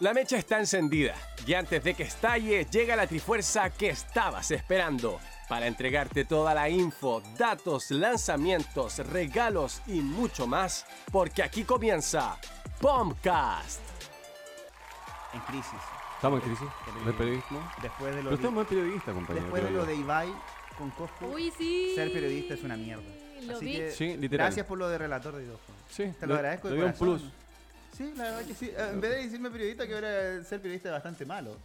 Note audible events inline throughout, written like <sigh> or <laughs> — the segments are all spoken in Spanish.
La mecha está encendida y antes de que estalle llega la trifuerza que estabas esperando para entregarte toda la info, datos, lanzamientos, regalos y mucho más, porque aquí comienza Bombcast. En crisis. ¿Estamos en crisis? Terrible. ¿De periodismo? Después de lo, Pero usted es de, buen periodista, compañero. después de lo de Ibai con Coscu, Uy, sí. ser periodista es una mierda. Lo Así vi. que Sí, literal. gracias por lo de relator de videojuegos. Sí, Te lo le- agradezco de le dio un corazón. plus. Sí, la verdad que sí. Eh, En vez de decirme periodista, que ahora ser periodista es bastante malo.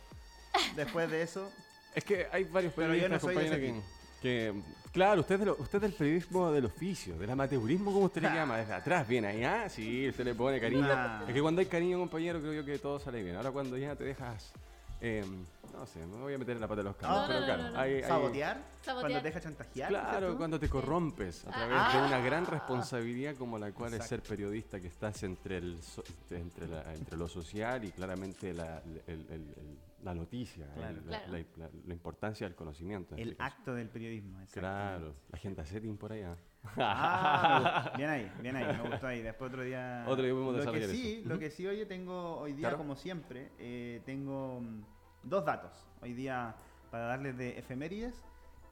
Después de eso, <laughs> Es que hay varios periodistas, no que, que- Claro, usted es, de lo- usted es del periodismo del oficio, del amateurismo, como usted le llama, desde atrás viene ahí, ah, sí, usted le pone cariño. Nah. Es que cuando hay cariño, compañero, creo yo que todo sale bien. Ahora cuando ya te dejas... eh, no sé, me voy a meter en la pata de los campos, No, pero no, claro, no, no. hay- hay- sabotear, Sabotear. cuando te dejas chantajear. ¿dices Claro, cuando te corrompes a través Ah. de una gran responsabilidad como la cual es ser periodista, que estás entre, el, so- entre, la- entre lo social y claramente la, el- el- el- la noticia, Claro. el- la, Claro. la- la- la importancia del conocimiento. en El este acto del periodismo. exacto. Claro, la gente setting por allá. Ah, <laughs> bien ahí, bien ahí, me gustó ahí. Después otro día. Otro día podemos lo que desarrollar sí, eso. Lo que sí, oye, tengo hoy día, Claro. como siempre, eh, tengo mm, dos datos. Hoy día para darles de efemérides.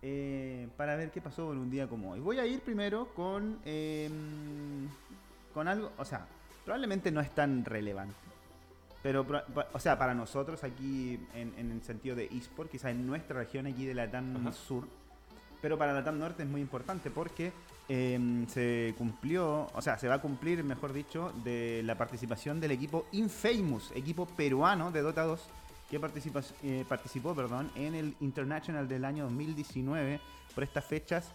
eh, para ver qué pasó en un día como hoy. Voy a ir primero con. eh, con algo. O sea, probablemente no es tan relevante. Pero, o sea, para nosotros aquí, en, en el sentido de eSport, quizás en nuestra región aquí de la TAM Ajá. Sur, pero para la TAM Norte es muy importante porque eh, se cumplió, o sea, se va a cumplir, mejor dicho, de la participación del equipo Infamous, equipo peruano de Dota 2, que participa- eh, participó perdón, en el International del año 2019 por estas fechas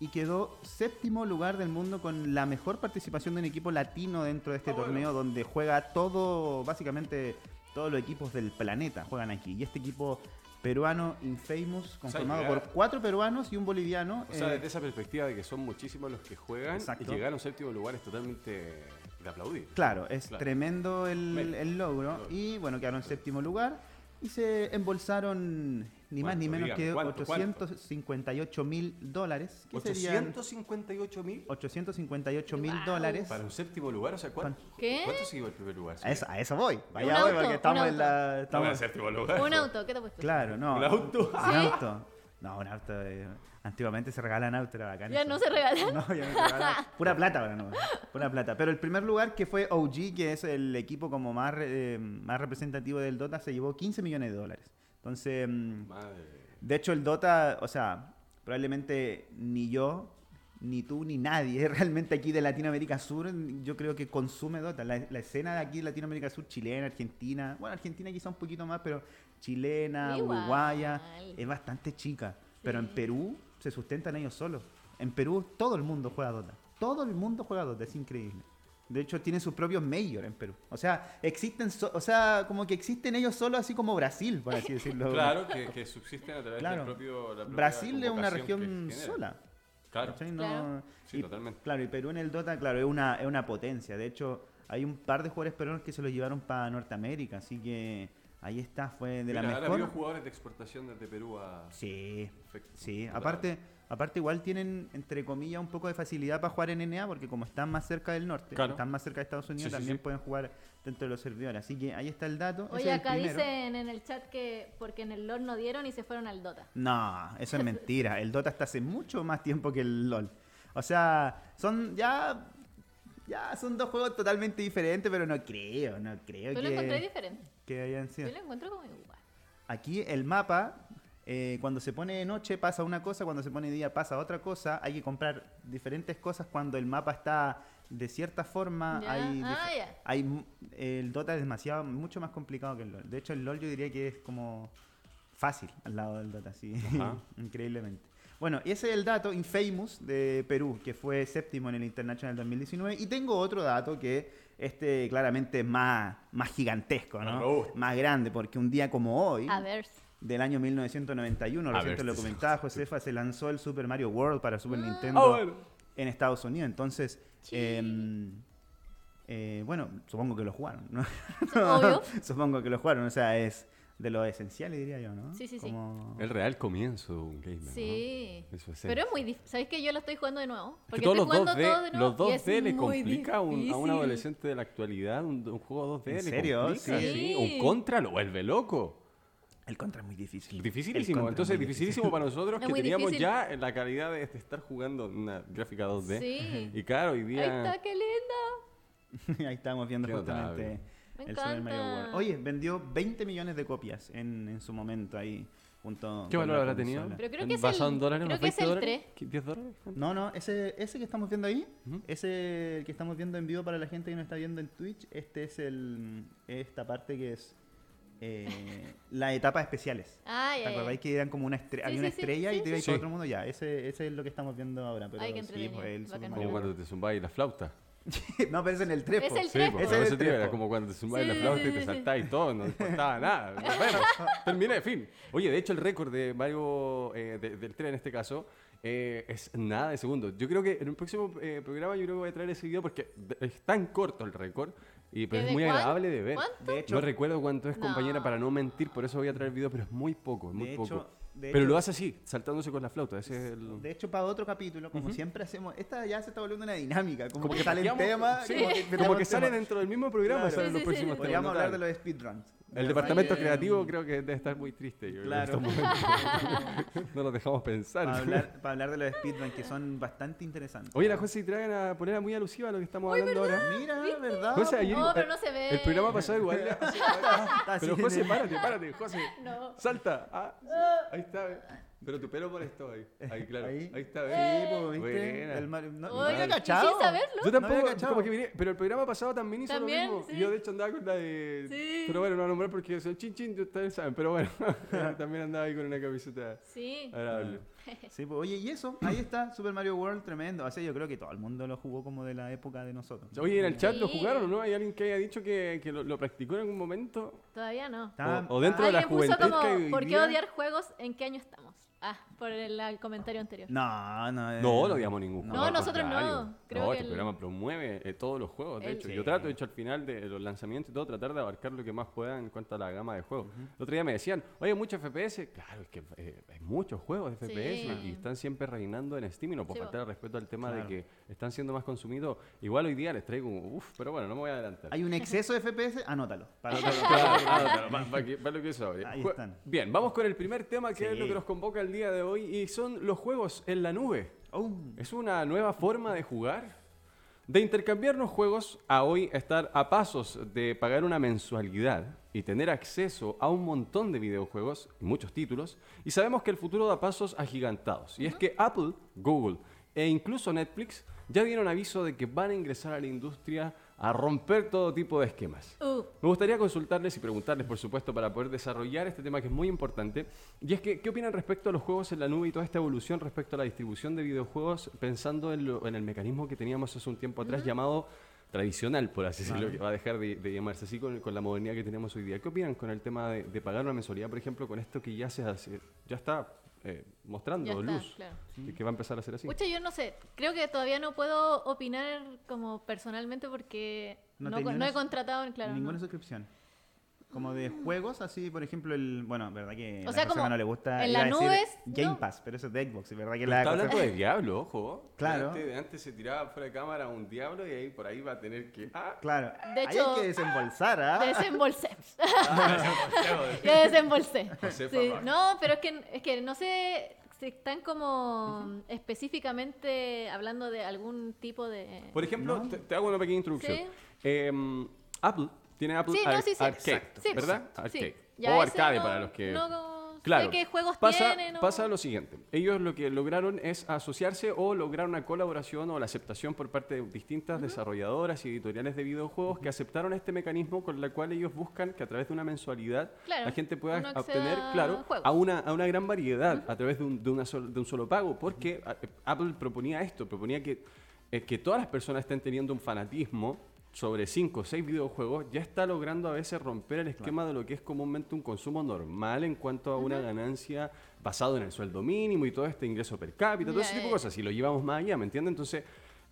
y quedó séptimo lugar del mundo con la mejor participación de un equipo latino dentro de este Ah, bueno. torneo donde juega todo, básicamente todos los equipos del planeta juegan aquí. Y este equipo peruano Infamous, conformado por cuatro peruanos y un boliviano. O sea, eh, desde esa perspectiva de que son muchísimos los que juegan Exacto. y llegar a un séptimo lugar es totalmente de aplaudir. Claro, es Claro. tremendo el logro. Logro. Y bueno, quedaron en séptimo lugar. Y se embolsaron ni más ni menos Dígame, que ¿cuánto, cuánto? 858 mil dólares. Que serían 858 mil 858 mil Wow. dólares. para un séptimo lugar, o sea, ¿cuánto, ¿Qué? ¿cuánto siguió el primer lugar? A eso, a eso voy. Vaya voy, auto, porque estamos en la. Estamos en séptimo lugar. Un auto, ¿qué te puesto? claro, no. ¿Un auto? Un auto. No, un auto. eh, antiguamente se regalan autos, era bacán. Ya eso. no se regalan. No, ya no se regalan. Pura plata ahora no. Pura plata. Pero el primer lugar que fue OG, que es el equipo como más, eh, más representativo del Dota, se llevó 15 millones de dólares. Entonces, mm, Madre. de hecho el Dota, o sea, probablemente ni yo, ni tú, ni nadie <laughs> realmente aquí de Latinoamérica Sur, yo creo que consume Dota. La, la escena de aquí de Latinoamérica Sur, chilena, argentina, bueno, Argentina quizá un poquito más, pero chilena, Igual. uruguaya, es bastante chica. Pero en Sí. Perú se sustentan ellos solos. En Perú todo el mundo juega Dota. Todo el mundo juega Dota, es increíble. De hecho, tienen sus propios major en Perú. O sea, existen, so- o sea, como que existen ellos solos, así como Brasil, por así decirlo. <laughs> Claro, que, que subsisten a través Claro. del propio. la propia Brasil es una región sola. Claro. ¿cachai? No- Claro. Sí, y- totalmente. Claro, y Perú en el Dota, claro, es una, es una potencia. De hecho, hay un par de jugadores peruanos que se lo llevaron para Norteamérica, así que ahí está, fue de la Mira, ahora mejor. jugadores de exportación desde Perú a. Sí, Perfecto. sí. Aparte, aparte igual tienen, entre comillas, un poco de facilidad para jugar en NA, porque como están más cerca del norte, Claro. están más cerca de Estados Unidos, Sí, también sí. pueden jugar dentro de los servidores. Así que ahí está el dato. Oye, acá dicen en el chat que porque en el LOL no dieron y se fueron al Dota. No, eso es <laughs> mentira. El Dota está hace mucho más tiempo que el LOL. O sea, son ya. Ya son dos juegos totalmente diferentes, pero no creo, no creo Yo lo encontré que, diferente. que hayan Yo lo encuentro como igual. Aquí el mapa, eh, cuando se pone de noche pasa una cosa, cuando se pone de día pasa otra cosa. Hay que comprar diferentes cosas cuando el mapa está de cierta forma. Ya. Hay, Ah, ya. hay el Dota es demasiado, mucho más complicado que el LOL. De hecho, el LOL yo diría que es como fácil al lado del Dota, sí, <laughs> increíblemente. Bueno, y ese es el dato Infamous de Perú, que fue séptimo en el International 2019. Y tengo otro dato que este claramente es más, más gigantesco, ¿no? Más grande, porque un día como hoy, A ver. Del año 1991, A recién te lo comentaba Josefa, se lanzó el Super Mario World para Super Ah. Nintendo bueno. en Estados Unidos. Entonces, Sí. em, eh, bueno, supongo que lo jugaron, ¿no? Obvio. <laughs> supongo que lo jugaron, o sea, es de lo esenciales, diría yo, ¿no? Sí, sí, sí. El real comienzo de un gamer. ¿no? Sí. Eso es Pero es muy difícil. ¿Sabéis que yo lo estoy jugando de nuevo? Es que Porque todos estoy los jugando 2D, todo de nuevo. los y es 2D le complica a un, a un difícil. adolescente de la actualidad un, un juego 2D. ¿En le serio? complica, Sí. sí. Un contra lo vuelve loco. El contra es muy difícil. Dificilísimo. Entonces, es muy dificilísimo para <laughs> nosotros Es que teníamos difícil. ya la calidad de estar jugando una gráfica 2D. Sí. <laughs> Y claro, hoy Ahí día. está, qué lindo. <laughs> Ahí estamos viendo Qué justamente notable. El Super Mario. World. Oye, vendió 20 millones de copias en, en su momento ahí. Junto ¿Qué valor habrá tenido? Pero creo que es ¿Basado el- en dólares? creo que es 20 el dólares? ¿Qué, ¿10 dólares? No, no, ese, ese que estamos viendo ahí, Ujú. ese el que estamos viendo en vivo para la gente que nos está viendo en Twitch, este es el esta parte que es eh, las etapas especiales. Ah, ¿Te acordáis que eran como una estrella, Sí, había una sí, sí, estrella y sí, te ibas sí. otro mundo? Ya, ese, ese es lo que estamos viendo ahora. Pero Ay, qué sí, pues el Super Como cuando te zumbáis la flauta. <laughs> no, pero es en el trepo. Es el Sí, trepo. pues, Ese por es el te digo, era trepo. como cuando te zumbáis Sí, la flauta y sí, te sí. saltáis y todo, no importaba nada. <laughs> Bueno, terminé, fin. Oye, de hecho, el récord de Mario, eh, de- del tren en este caso, eh, es nada de segundos. Yo creo que en un próximo eh, programa yo creo que voy a traer ese video porque es tan corto el récord y pero es ¿Desde muy agradable de ver. cuánto? De hecho, No recuerdo cuánto es, compañera, No. para no mentir, por eso voy a traer el video, pero es muy poco, es muy de poco. hecho, de pero hecho- lo hace así, saltándose con la flauta. Ese es el... De hecho, para otro capítulo, como siempre hacemos, esta ya se está volviendo una dinámica, como, Como que que salen cambiamos- temas, sí, como que, Como metemos que sale dentro del mismo programa, Claro. salen Sí, los sí, próximos sí. temas. Podríamos hablar de los speedruns. El departamento Que- creativo creo que debe estar muy triste. yo creo, en Claro. estos momentos. <laughs> no nos dejamos pensar. Para hablar, para hablar de los speedruns que son bastante interesantes. Oye, la José trae una polera muy alusiva a lo que estamos hablando ahora. Mira, ¿verdad? José, ayer, No, eh, pero no se ve. El programa pasado igual. <laughs> pero José, en el- párate, párate, José. No. Salta. Ah, ahí está. Pero tu pelo por esto ahí. Ahí, claro. Ahí, Ahí. está, Sí, ¿ves? pues, ¿viste? El no, no había cachado. saberlo. Yo No había tampoco, cachado. como que miré, pero el programa pasado también hizo También, lo mismo. sí. Yo de hecho andaba con la de... Sí. Pero bueno, no a nombrar porque son chin chin, ustedes saben. Pero bueno, <laughs> <laughs> también andaba ahí con una camiseta Sí. agradable. <laughs> Sí, pues, oye, y eso, ahí está, Super Mario World, tremendo. O sea, yo creo que todo el mundo lo jugó como de la época de nosotros. Oye, en el chat lo jugaron, o ¿no? ¿Hay alguien que haya dicho que, que lo, lo practicó en algún momento? Todavía no. O, o dentro de la puso juventud como, que ¿por qué odiar juegos? ¿En qué año estamos? Ah, por el, el comentario anterior. No, no. eh, No, no odiamos ningún no. juego. al nosotros no. Creo no, que este el- programa promueve eh, todos los juegos, de El- hecho. Sí. Yo trato, de hecho, al final de los lanzamientos y todo, tratar de abarcar lo que más pueda en cuanto a la gama de juegos. El otro día me decían, oye, muchos FPS. Claro, es que eh, hay muchos juegos de FPS Sí. Y están siempre reinando en Steam y no puedo Sí, faltar al respeto al tema Claro. de que están siendo más consumidos. Igual hoy día les traigo, uff, pero bueno, no me voy a adelantar. Hay un exceso de FPS, anótalo. <laughs> Para lo que sobre. Ahí están. Bien, vamos con el primer tema que es Sí. lo que nos convoca el día de hoy y son los juegos en la nube. Oh, Es una nueva forma de jugar, de intercambiarnos juegos a hoy estar a pasos de pagar una mensualidad y tener acceso a un montón de videojuegos y muchos títulos. Y sabemos que el futuro da pasos agigantados. Y es que Apple, Google e incluso Netflix ya dieron aviso de que van a ingresar a la industria a romper todo tipo de esquemas. Uh, Me gustaría consultarles y preguntarles, por supuesto, para poder desarrollar este tema que es muy importante. Y es que, ¿qué opinan respecto a los juegos en la nube y toda esta evolución respecto a la distribución de videojuegos, pensando en, lo- en el mecanismo que teníamos hace un tiempo atrás llamado tradicional, por así decirlo, que va a dejar de, de llamarse así con, con la modernidad que tenemos hoy día? ¿Qué opinan con el tema de, de pagar una mensualidad, por ejemplo, con esto que ya se hace, ya está eh, mostrando ya está, luz, claro. que, que va a empezar a ser así? Pucha, yo no sé. Creo que todavía no puedo opinar como personalmente porque No no, he contratado, claro. ninguna no. suscripción. Como de juegos, así, por ejemplo, el. Bueno, verdad que. O a sea, como no le gusta. en las nubes, Game no. Pass, pero eso es de Xbox, y verdad que Pero la. está cosa- hablando de Diablo, ojo. Claro. Antes, antes se tiraba fuera de cámara un Diablo y ahí por ahí va a tener que... Ah, Claro. De Ahí hecho- hay que desembolsar, ¿ah? Desembolsé. <laughs> ah, Yo desembolsé. Sí. No, pero es que, es que no sé si están como específicamente hablando de algún tipo de... Por ejemplo, No. te, te hago una pequeña introducción. Sí. Em, Apple tiene Apple Sí, no, Ar- sí, sí. Arcade, Exacto. ¿verdad? Arcade. o arcade no- para los que... no Claro. qué juegos pasa, tiene, ¿no? pasa lo siguiente. Ellos lo que lograron es asociarse o lograr una colaboración o la aceptación por parte de distintas desarrolladoras y editoriales de videojuegos que aceptaron este mecanismo con el cual ellos buscan que a través de una mensualidad Claro, la gente pueda obtener, a claro, juegos. a una, a una gran variedad a través de un, de una sol- de un solo pago. Porque Apple proponía esto, proponía que, eh, que todas las personas estén teniendo un fanatismo sobre 5 o 6 videojuegos, ya está logrando a veces romper el esquema de lo que es comúnmente un consumo normal en cuanto a una ganancia basado en el sueldo mínimo y todo este ingreso per cápita, todo ese tipo de cosas, si lo llevamos más allá, ¿me entiendes? Entonces,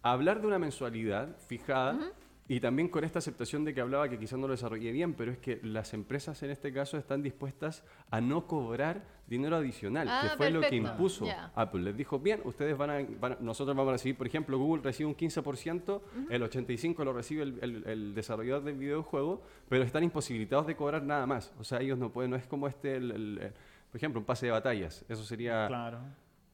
hablar de una mensualidad fijada Y también con esta aceptación de que hablaba que quizás no lo desarrollé bien, pero es que las empresas en este caso están dispuestas a no cobrar dinero adicional, Ah, que fue lo que perfecto, impuso. Apple. Les dijo, bien, ustedes van a, van a- nosotros vamos a recibir, por ejemplo, Google recibe un 15%, el 85% lo recibe el, el- el desarrollador del videojuego, pero están imposibilitados de cobrar nada más. O sea, ellos no pueden, no es como este, el- el- eh, por ejemplo, un pase de batallas. Eso sería Claro.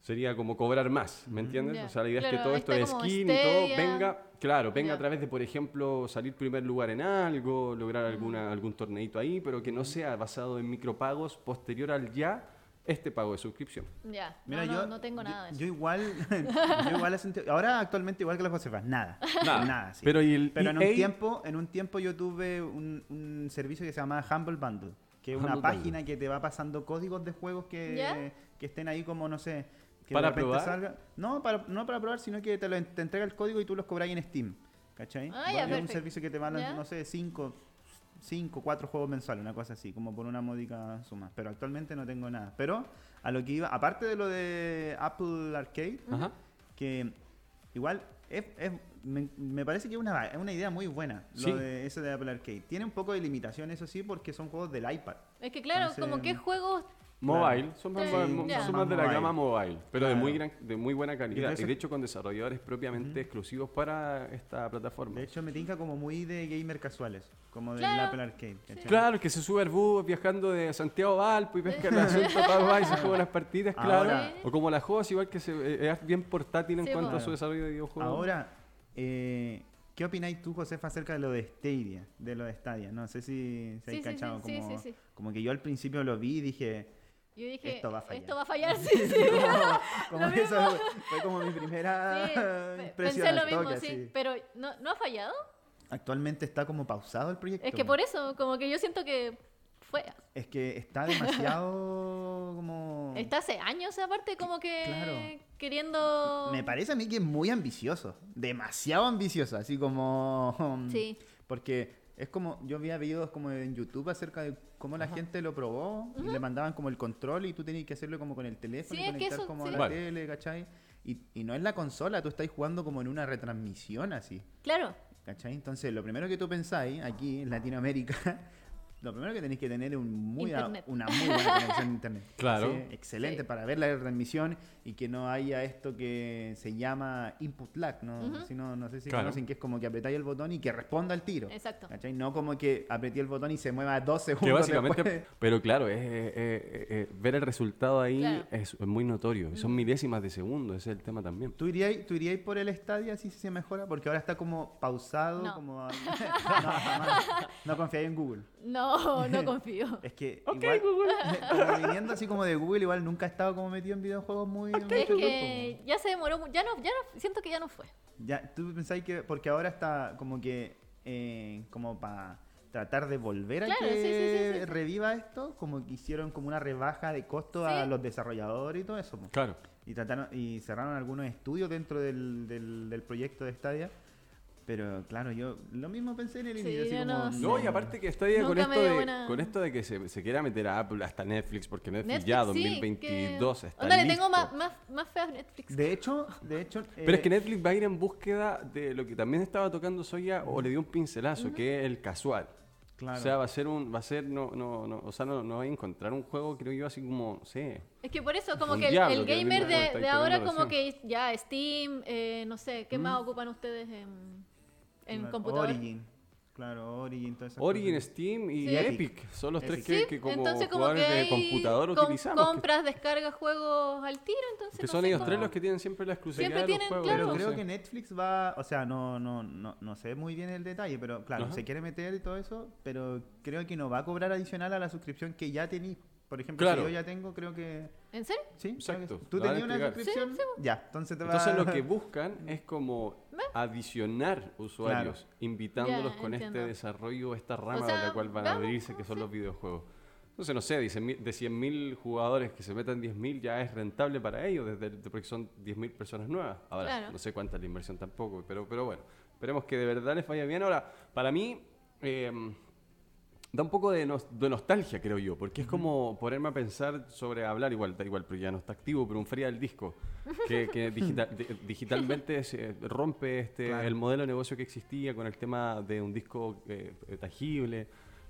Sería como cobrar más, ¿me entiendes? O sea, la idea es que todo esto de skin y todo venga, claro, venga a través de, por ejemplo, salir primer lugar en algo, lograr alguna, algún torneito ahí, pero que no sea basado en micropagos posterior al ya este pago de suscripción. Ya, Mira, no, no, yo, no tengo yo- nada de eso. Yo igual, <laughs> <laughs> yo igual he sentido- ahora actualmente igual que la Josefa, nada. Nada. sí. Pero y el Pero en un EA tiempo, en un tiempo yo tuve un, un servicio que se llama Humble Bundle, que es una página que te va pasando códigos de juegos que estén ahí como no sé, que ¿Para de repente probar? salga- No, para, no para probar, sino que te, lo, te entrega el código y tú los cobras en Steam. ¿Cachai? Ah, ya, es un servicio que te van, ¿Ya? no sé, cinco, cinco, cuatro juegos mensuales, una cosa así, como por una módica suma. Pero actualmente no tengo nada. Pero a lo que iba, aparte de lo de Apple Arcade, Ajá. que igual es, es- me, me parece que es una, es una idea muy buena Sí. lo de eso de Apple Arcade. Tiene un poco de limitación, eso sí, porque son juegos del iPad. Es que claro, Entonces, como que juegos... Mobile, son más, Sí, mo- ya. son más de la Mobile. gama mobile, pero de muy gran, de muy buena calidad. Y de hecho con desarrolladores propiamente exclusivos para esta plataforma. De hecho, me tinca como muy de gamer casuales, como del Claro. Apple Arcade. ¿cachai? Claro, que se sube al bus viajando de Santiago a Valpo y pesca el asunto para y se juega las partidas, claro. Ahora- o como la juegos, igual que se, eh, es bien portátil en Sí, cuanto a su desarrollo de videojuegos. Ahora, eh, ¿qué opináis tú, Josefa, acerca de lo de Stadia? De lo de Stadia. No sé si se Sí, hay sí, cachado. sí, sí, como, sí, sí. como que yo al principio lo vi y dije. Yo dije, Esto va a fallar. Esto va a fallar, <laughs> sí, sí. como <laughs> que eso fue como mi primera Sí, impresión. pensé lo mismo, toque, sí. Pero ¿no, ¿no ha fallado? Actualmente está como pausado el proyecto. Es que por eso, como que yo siento que fue. Es que está demasiado <laughs> como... Está hace años aparte como que Claro. queriendo... Me parece a mí que es muy ambicioso. Demasiado ambicioso. Así como... Sí. Porque es como... Yo había videos como en YouTube acerca de cómo la gente lo probó. Y le mandaban como el control y tú tenías que hacerlo como con el teléfono. Sí, y es que conectar eso, como sí. a la Vale. tele, ¿cachai? Y, y no es la consola. Tú estás jugando como en una retransmisión así. Claro. ¿Cachai? Entonces, lo primero que tú pensáis aquí en Latinoamérica, lo primero que tenéis que tener es un muy a- una muy buena conexión a internet. <laughs> Claro. Sí, excelente Sí. para ver la transmisión y que no haya esto que se llama input lag, ¿no? Ujú. Si no, no sé si Claro. conocen que es como que apretáis el botón y que responda al tiro. Exacto. ¿Cachai? No como que apreté el botón y se mueva dos Que segundos básicamente, después. <laughs> pero claro, es, eh, eh, eh, ver el resultado ahí Claro. es, es muy notorio. Son milésimas de segundo, ese es el tema también. ¿Tú iríais, ¿Tú iríais por el estadio así si se mejora? Porque ahora está como pausado, No. como... <laughs> no confiáis en Google. No, no <laughs> confío. Es que Ok, igual, Google. viniendo así como de Google, igual nunca he estado como metido en videojuegos muy mucho Es que ya se demoró, ya no, ya no, siento que ya no fue. Ya, tú pensáis que porque ahora está como que eh, como para tratar de volver a Claro, que sí, sí, sí, sí, sí. reviva esto, como que hicieron como una rebaja de costo a los desarrolladores y todo eso. Claro. Y trataron y cerraron algunos estudios dentro del, del, del proyecto de Stadia. Pero claro, yo lo mismo pensé en el Sí, inicio, así yo como, no- No, y aparte que está con esto, de, buena- con esto de que se, se quiera meter a Apple hasta Netflix, porque Netflix, Netflix, ya sí, 2022 que... está Onda, le listo. tengo más, más, más fe a Netflix. De hecho, de hecho... Pero es eh, que Netflix va a ir en búsqueda de lo que también estaba tocando Soya o le dio un pincelazo, que es el casual. Claro. O sea, va a ser un, va a ser, no, no, no, o sea, no, no va a encontrar un juego, creo yo, así como, sé. Es que por eso, como que el, gamer de, ahora como recién. que ya Steam, eh, no sé, ¿qué más ocupan ustedes en, en claro, computador? Origin. Claro, Origin, todas esas Origin, cosas. Steam y Sí. Epic son los tres Epic. que, Sí, que como entonces como jugadores que de computador com- utilizamos. que- compras, descargas juegos al tiro, entonces Que no son ellos cómo- tres los que tienen siempre la exclusividad Siempre de los tienen, juegos. claro. Pero creo que Netflix va, o sea, no, no, no, no, no sé muy bien el detalle, pero claro, Ajá. se quiere meter y todo eso, pero creo que no va a cobrar adicional a la suscripción que ya tenéis. Por ejemplo, Claro. si yo ya tengo, creo que... ¿En serio? Sí, Exacto. ¿Tú tenías una entregar. suscripción? Ya, entonces te va Entonces lo <laughs> que buscan es como adicionar usuarios, invitándolos Ya, con entiendo. este desarrollo, esta rama sea, de la cual van a cómo que son sí. los videojuegos. Entonces, no sé, dicen, de 100.000 jugadores que se metan 10.000 ya es rentable para ellos, desde el- porque son 10.000 personas nuevas. Ahora, Claro. no sé cuánta es la inversión tampoco, pero, pero bueno, esperemos que de verdad les vaya bien. Ahora, para mí, eh, da un poco de, nos- de nostalgia, creo yo, porque es como ponerme a pensar sobre hablar, igual, da igual, pero ya no está activo, pero un feria del disco, que, que <laughs> de- digitalmente se rompe este, Claro. el modelo de negocio que existía con el tema de un disco eh, eh, tangible.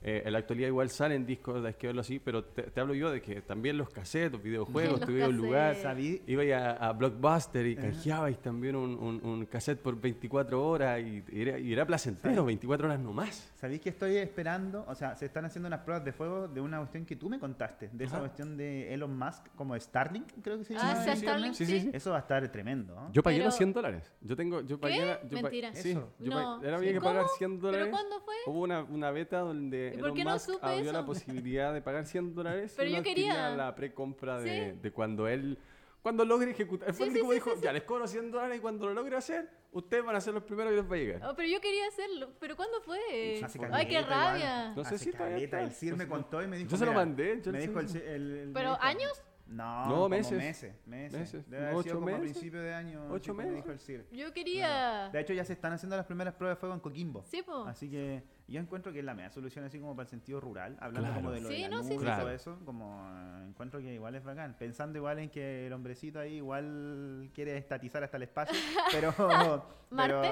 Eh, en la actualidad igual salen discos, hay que verlo así, pero te, te hablo yo de que también los cassettes, <laughs> los videojuegos, Los a un lugar. Sabí- ibais a, a Blockbuster y canjeabais también un, un, un cassette por 24 horas y, y era, y era placentero, 24 horas nomás. ¿Sabéis que estoy esperando? O sea, se están haciendo unas pruebas de fuego de una cuestión que tú me contaste, de esa Ajá. cuestión de Elon Musk, como Starlink, creo que se Ah, llama. sí, en Starlink. Sí, sí, sí. Eso va a estar tremendo. ¿no? Yo pagué Pero- los 100 dólares. Yo tengo, yo pagué, ¿Qué? la- yo pa- Mentira. sí, Eso. yo No. pa- era ¿Sí? había que pagar ¿Cómo? 100 ¿Pero dólares. cuándo fue? Hubo una, una beta donde ¿Y por Elon qué no Musk supe abrió la eso? posibilidad de pagar 100 dólares Pero y yo quería. la precompra de, Sí. de cuando él cuando logre ejecutar. Sí, el sí, sí, dijo, sí, sí. ya les cobro 100 dólares y cuando lo logre hacer, ustedes van a ser los primeros y les va a llegar. Oh, pero yo quería hacerlo. ¿Pero cuándo fue? Hace Ay, qué igual. rabia. No sé si caleta, está. El CIR No me sé. contó y me dijo. Yo se lo mandé, yo me dijo el, el- el- ¿Pero dijo- años? No, No, como meses. meses. Meses. Meses. Debe haber ¿Ocho sido como a meses? principio de año. ¿Ocho como me meses? dijo el CIR. Yo quería. De hecho, ya se están haciendo las primeras pruebas de fuego en Coquimbo. Sí, po. Así que yo encuentro que es la mejor solución así como para el sentido rural, hablando Claro. como de lo Sí, de la no, sí, nube sí. y Claro. todo eso, como eh, encuentro que igual es bacán. Pensando igual en que el hombrecito ahí igual quiere estatizar hasta el espacio, <laughs> pero, <laughs> pero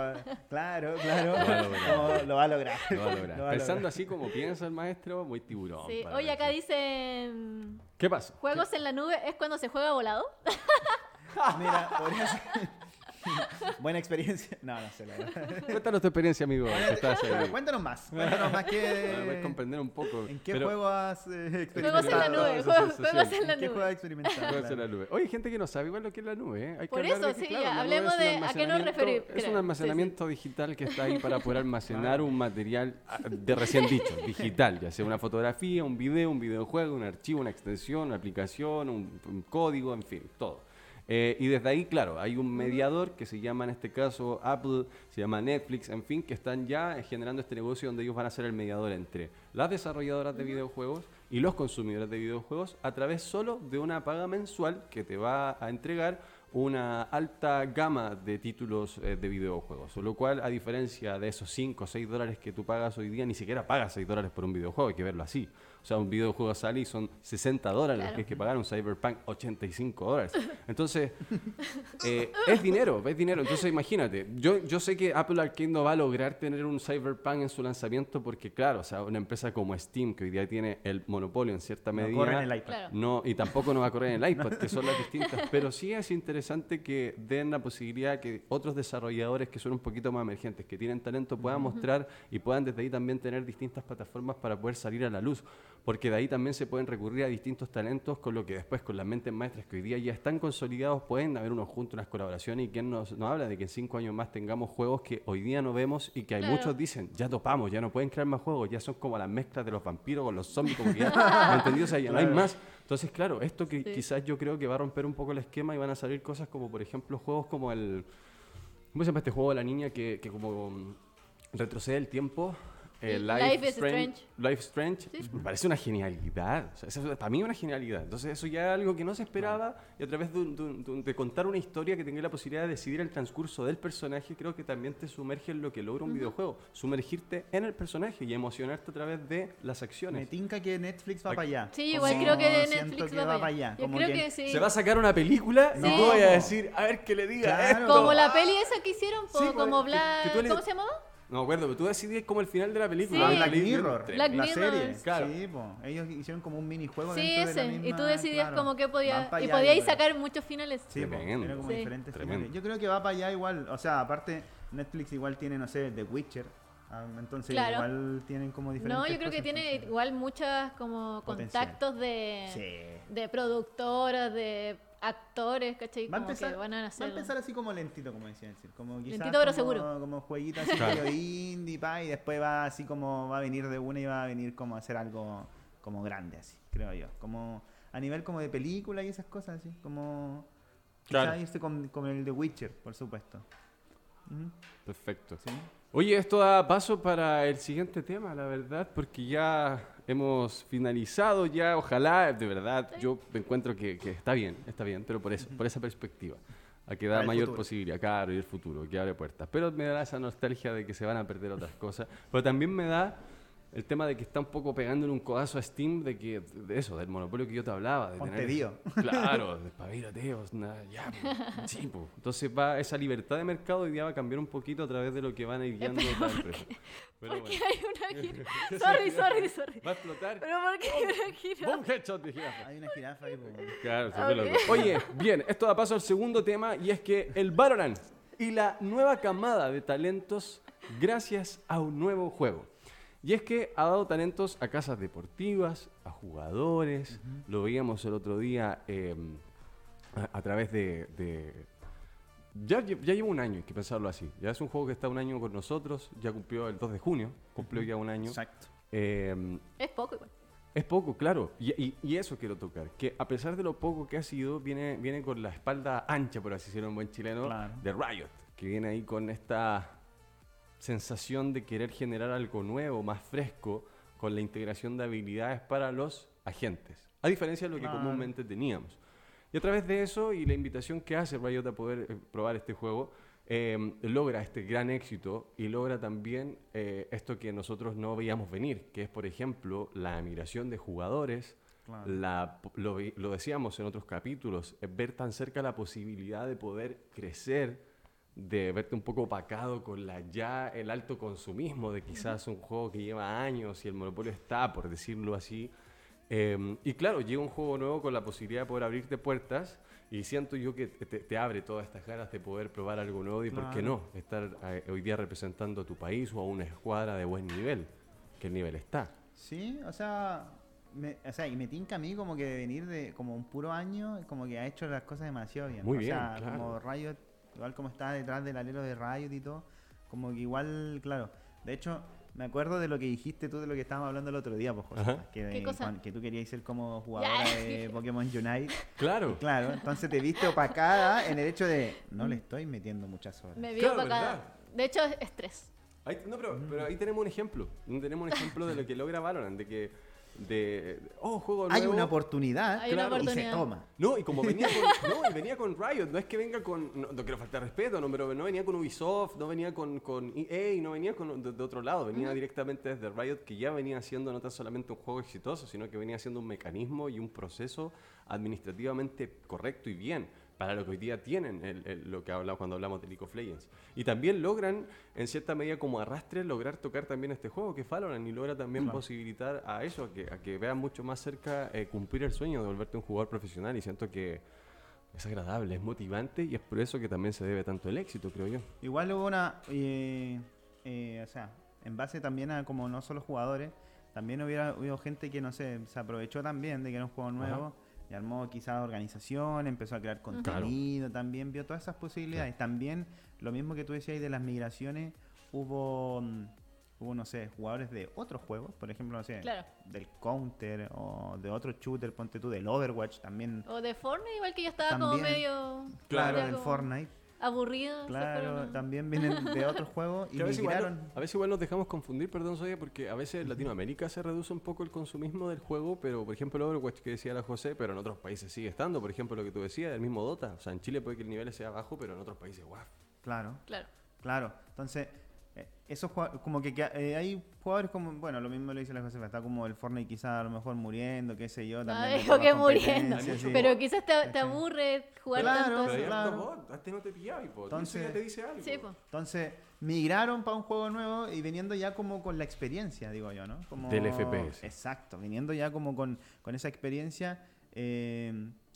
claro, <laughs> claro, Lo va a lograr. lo va a lograr. Lo va a lograr. Lo va a Pensando lograr. así como piensa el maestro, muy tiburón. Sí. Oye, acá ver. dicen. ¿Qué pasa? ¿Juegos en la nube es cuando se juega volado? Mira, podría ser- <laughs> Buena experiencia. No, no sé la verdad. Cuéntanos tu experiencia, amigo. que estás ahí. Cuéntanos más. Cuéntanos más Para poder qué, comprender un poco. ¿En qué Pero- juego has eh, Juegos en la experimentado? nube. Juegos, juegos en la ¿En qué juego nube. has experimentado? Juegos en la nube. Oye, hay gente que no sabe igual lo que es la nube. ¿eh? Hay que Por eso, de que, sí, claro, ya, la nube hablemos de a qué nos referimos, Es un almacenamiento digital que está ahí para poder <laughs> almacenar un material ah, de recién dicho, digital, ya sea una fotografía, un video, un videojuego, un archivo, una extensión, una aplicación, un, un código, en fin, todo. Eh, y desde ahí, claro, hay un mediador que se llama en este caso Apple, se llama Netflix, en fin, que están ya eh, generando este negocio donde ellos van a ser el mediador entre las desarrolladoras de videojuegos y los consumidores de videojuegos a través solo de una paga mensual que te va a entregar una alta gama de títulos eh, de videojuegos. Lo cual, a diferencia de esos 5 o 6 dólares que tú pagas hoy día, ni siquiera pagas 6 dólares por un videojuego, hay que verlo así. O sea, un videojuego sale y son 60 dólares los que hay que pagar, un Cyberpunk 85 dólares. <laughs> Entonces, eh, es dinero, es dinero. Entonces, imagínate, yo, yo sé que Apple Arcade no va a lograr tener un Cyberpunk en su lanzamiento porque, claro, o sea, una empresa como Steam, que hoy día tiene el monopolio en cierta No medida. corre en el iPad. Claro. No, y tampoco no va a correr en el <laughs> iPad, que son las distintas. Pero sí es interesante que den la posibilidad que otros desarrolladores que son un poquito más emergentes, que tienen talento, puedan mostrar y puedan desde ahí también tener distintas plataformas para poder salir a la luz. Porque de ahí también se pueden recurrir a distintos talentos, con lo que después, con las mentes maestras que hoy día ya están consolidados, pueden haber unos juntos, unas colaboraciones. Y quien nos, nos habla de que en cinco años más tengamos juegos que hoy día no vemos y que hay Claro. muchos dicen, ya topamos, ya no pueden crear más juegos, ya son como las mezclas de los vampiros con los zombies, como que ya, <laughs> ¿me entendió? O sea, ya no hay Claro. más. Entonces, claro, esto que Sí. quizás yo creo que va a romper un poco el esquema y van a salir cosas como, por ejemplo, juegos como el... ¿Cómo se llama este juego de la niña que, que como retrocede el tiempo? Eh, Life is Strange. Life is Strange. Me parece una genialidad. O sea, eso es para mí una genialidad. Entonces, eso ya es algo que no se esperaba y a través de, un- de un- de contar una historia que tenga la posibilidad de decidir el transcurso del personaje, creo que también te sumerge en lo que logra un videojuego. Sumergirte en el personaje y emocionarte a través de las Me acciones. tinca que Netflix va para allá. Sí, igual Como creo que Netflix que va, va para allá. Yo Como creo que que sí. Se va a sacar una película y No. tú voy a decir, a ver qué le diga Claro. esto. Como la peli esa que hicieron, Sí, pues, como Black... que tú le- ¿Cómo se llamaba? No me acuerdo, pero tú decidís como el final de la película. Sí. La Black Mirror, Black la Mirror. serie. Claro. Sí, po. ellos hicieron como un minijuego Sí, dentro de la ese. y misma- tú decidías claro. como que podías... Y podíais sacar muchos finales. Sí, Tremendo. era como Sí. diferentes Tremendo. finales. Yo creo que va para allá igual. O sea, aparte, Netflix igual tiene, no sé, The Witcher. ah, Entonces Claro. igual tienen como diferentes No, yo creo que tiene igual muchas como Potencial. contactos de, Sí. de productoras, de actores, ¿cachai? Va a, Como empezar, que van a va a hacer... empezar así como lentito, como decía decir. Como quizás Lentito, pero como, seguro. Como jueguitos así Claro. indie, pa, y después va así como va a venir de una y va a venir como a hacer algo como grande así, creo yo. Como a nivel como de película y esas cosas así, como Claro. quizás irse con, con el de Witcher, por supuesto. Perfecto. sí. Oye, esto da paso para el siguiente tema, la verdad, porque ya hemos finalizado, ya ojalá, de verdad, yo encuentro que, que está bien, está bien, pero por eso, por esa perspectiva, a que da mayor futuro. posibilidad, claro, y el futuro, que abre puertas. Pero me da esa nostalgia de que se van a perder otras cosas, pero también me da el tema de que está un poco pegándole un codazo a Steam de que de eso, del monopolio que yo te hablaba. De Ponte tener- Dio. Claro, <laughs> despabilate, vos, nada, ya, pues, sí, pues. Entonces va esa libertad de mercado hoy día va a cambiar un poquito a través de lo que van a ir guiando otras empresas. Pero ¿Por qué bueno, hay una jirafa? <laughs> Sorry, sorry, sorry. va a explotar. Pero ¿por qué hay una jirafa? ¡Boom! Headshot de jirafa. Hay una jirafa ahí, po. Claro, se Ok. fue loco. Oye, bien, esto da paso al segundo tema y es que el Valorant y la nueva camada de talentos gracias a un nuevo juego. Y es que ha dado talentos a casas deportivas, a jugadores, lo veíamos el otro día eh, a, a través de... de- ya, ya lleva un año, hay que pensarlo así. Ya es un juego que está un año con nosotros, ya cumplió el 2 de junio, cumplió ya un año. Exacto. Eh, Es poco igual. es poco, claro. Y, y- y eso quiero tocar. Que a pesar de lo poco que ha sido, viene, viene con la espalda ancha, por así decirlo en buen chileno, Claro. de Riot. Que viene ahí con esta sensación de querer generar algo nuevo, más fresco, con la integración de habilidades para los agentes. A diferencia de lo que comúnmente teníamos. Y a través de eso y la invitación que hace Riot a poder eh, probar este juego, eh, logra este gran éxito y logra también eh, esto que nosotros no veíamos venir, que es, por ejemplo, la migración de jugadores, Claro. la, lo, decíamos en otros capítulos, es ver tan cerca la posibilidad de poder crecer, de verte un poco opacado con la ya el alto consumismo de quizás un juego que lleva años y el monopolio está, por decirlo así. Eh, y claro, llega un juego nuevo con la posibilidad de poder abrirte puertas y siento yo que te, te abre todas estas ganas de poder probar algo nuevo y por qué Claro. no, estar eh, hoy día representando a tu país o a una escuadra de buen nivel, que el nivel está. Sí, o sea, me, o sea, y me tinca a mí como que de venir de como un puro año, como que ha hecho las cosas demasiado bien. Muy o bien, sea, claro. como Riot, igual como está detrás del alero de Riot y todo, como que igual, claro. De hecho, me acuerdo de lo que dijiste tú de lo que estábamos hablando el otro día, pues, José, que, ¿Qué cosa? con- que tú querías ser como jugadora Ya. de <laughs> Pokémon Unite. Claro. Claro, entonces te viste opacada en el hecho de no le estoy metiendo muchas horas. Me vio Claro, para ¿verdad? De hecho, es estrés. Ahí- no, pero, pero ahí tenemos un ejemplo. Tenemos un ejemplo de lo que logra Valorant, de que de oh, juego Hay nuevo. una oportunidad Hay una Claro, y se y se oportunidad. toma. No, y como venía con, <laughs> no, y venía con Riot, no es que venga con, no, no quiero faltar respeto, no, pero no venía con Ubisoft, no venía con, con EA, no venía con, de, de otro lado, venía directamente desde Riot, que ya venía haciendo no tan solamente un juego exitoso, sino que venía haciendo un mecanismo y un proceso administrativamente correcto y bien para lo que hoy día tienen, el- el- lo que hablamos cuando hablamos de League of Legends. Y también logran, en cierta medida como arrastre, lograr tocar también este juego que Valorant y logra también Claro. posibilitar a eso, a que, a que vean mucho más cerca eh, cumplir el sueño de volverte un jugador profesional y siento que es agradable, es motivante y es por eso que también se debe tanto el éxito, creo yo. Igual hubo una, eh, eh, o sea, en base también a como no solo jugadores, también hubiera hubo gente que, no sé, se aprovechó también de que era un juego nuevo y armó quizás organización, empezó a crear contenido también, vio todas esas posibilidades. También, lo mismo que tú decías de las migraciones, hubo, mm, hubo, no sé, jugadores de otros juegos, por ejemplo, no sé, Claro. del Counter o de otro shooter, ponte tú, del Overwatch también. O de Fortnite, igual que ya estaba como También. medio. Claro, del como Fortnite. Aburrido. se Claro, también vienen de <laughs> otros juegos y a, veces igual, migraron. no- a veces igual nos dejamos confundir, perdón, Soya, porque a veces en Latinoamérica se reduce un poco el consumismo del juego, pero por ejemplo el Overwatch que decía la José, pero en otros países sigue estando, por ejemplo lo que tú decías, el mismo Dota, o sea, en Chile puede que el nivel sea bajo, pero en otros países, guau. Claro. Claro. Claro, entonces, esos como que, que, eh, hay jugadores como, bueno, lo mismo le dice la Josefa, está como el Fortnite quizá a lo mejor muriendo, qué sé yo, Ah, también. dijo que muriendo. sí. Pero quizás te, te aburre jugar Claro, tanto. Pero claro. bot, antes no te pillaba Entonces- ya te dice algo. Sí, pues. Entonces, migraron para un juego nuevo y viniendo ya como con la experiencia, digo yo, ¿no? Como, Del FPS. Exacto, viniendo ya como con, con esa experiencia eh,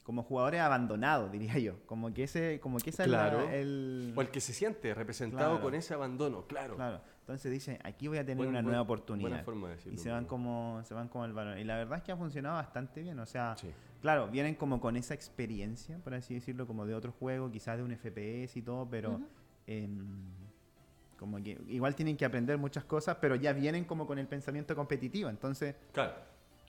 como jugadores abandonados, diría yo. Como que ese, como que esa es la- el... O el que se siente representado Claro. con ese abandono, claro. Claro. Entonces dice, aquí voy a tener Buen- una buen- nueva oportunidad. buena forma de decirlo, y se van como se van como el balón. Y la verdad es que ha funcionado bastante bien. O sea, Sí. claro, vienen como con esa experiencia, por así decirlo, como de otro juego, quizás de un FPS y todo, pero em, como que igual tienen que aprender muchas cosas, pero ya vienen como con el pensamiento competitivo. Entonces, Claro.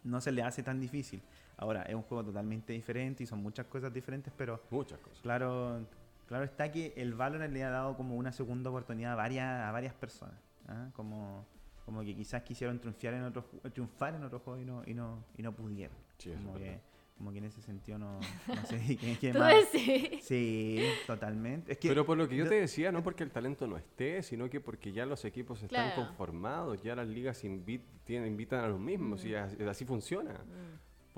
no se les hace tan difícil. Ahora, es un juego totalmente diferente y son muchas cosas diferentes, pero Muchas cosas. Claro, claro está que el Valorant le ha dado como una segunda oportunidad a varias, a varias personas. ¿ah? Como, como que quizás quisieron triunfar en otro, triunfar en otro juego y no, y no, y no pudieron. Sí, Como es que verdad. Como que en ese sentido no, no sé <laughs> quién quién Tú más. decís. Sí, totalmente. Es que Pero por lo que yo te decía, no porque el talento no esté, sino que porque ya los equipos están Claro. conformados, ya las ligas invit- tienen, invitan a los mismos y así, así funciona.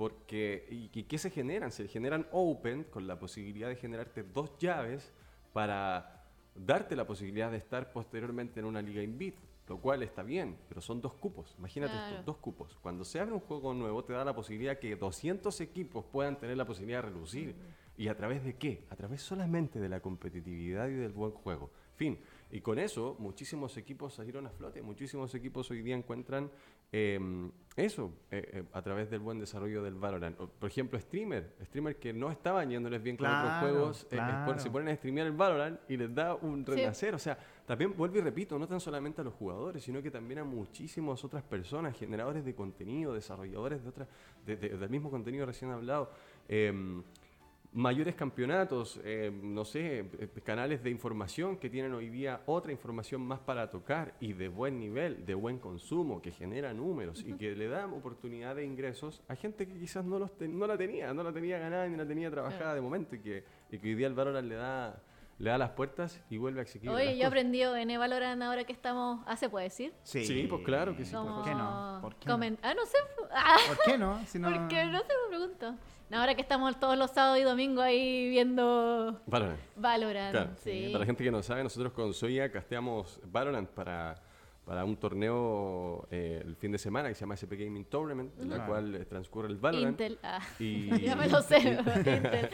Porque, ¿y, y qué se generan? Se generan open con la posibilidad de generarte dos llaves para darte la posibilidad de estar posteriormente en una liga invit, lo cual está bien, pero son dos cupos. Imagínate Claro. esto, dos cupos. Cuando se abre un juego nuevo te da la posibilidad que 200 equipos puedan tener la posibilidad de relucir. ¿Y a través de qué? A través solamente de la competitividad y del buen juego. Fin. Y con eso muchísimos equipos salieron a flote, muchísimos equipos hoy día encuentran eh, eso eh, eh, a través del buen desarrollo del Valorant. O, por ejemplo, streamer, streamer que no estaban yéndoles bien con otros Claro, juegos, eh, eh, claro. se ponen a streamear el Valorant y les da un Sí. renacer. O sea, también vuelvo y repito, no tan solamente a los jugadores, sino que también a muchísimas otras personas, generadores de contenido, desarrolladores de otras, de- de- del mismo contenido recién hablado. Mayores campeonatos, eh, no sé, eh, canales de información que tienen hoy día otra información más para tocar y de buen nivel, de buen consumo, que genera números y que le dan oportunidad de ingresos a gente que quizás no, los ten- no la tenía, no la tenía ganada ni la tenía trabajada de momento y que, y que hoy día el Valorant le da, le da las puertas y vuelve a exigir. Oye, yo aprendido en Valorant ahora que estamos. ¿Ah, se puede decir? Sí, Sí, pues claro que sí, Como ¿Por qué no? ¿Por qué no? Ah, no sé. Ah, <laughs> ¿Por qué no? Si no- porque no sé, me pregunto. No, ahora que estamos todos los sábados y domingos ahí viendo Valorant. Valorant. Claro, sí. Para la gente que no sabe, nosotros con Soya casteamos Valorant para, para un torneo eh, el fin de semana que se llama SP Gaming Tournament, en la Claro. cual eh, transcurre el Valorant. Intel. Ah. Y, <laughs> ya me lo sé. <laughs> <laughs> Intel.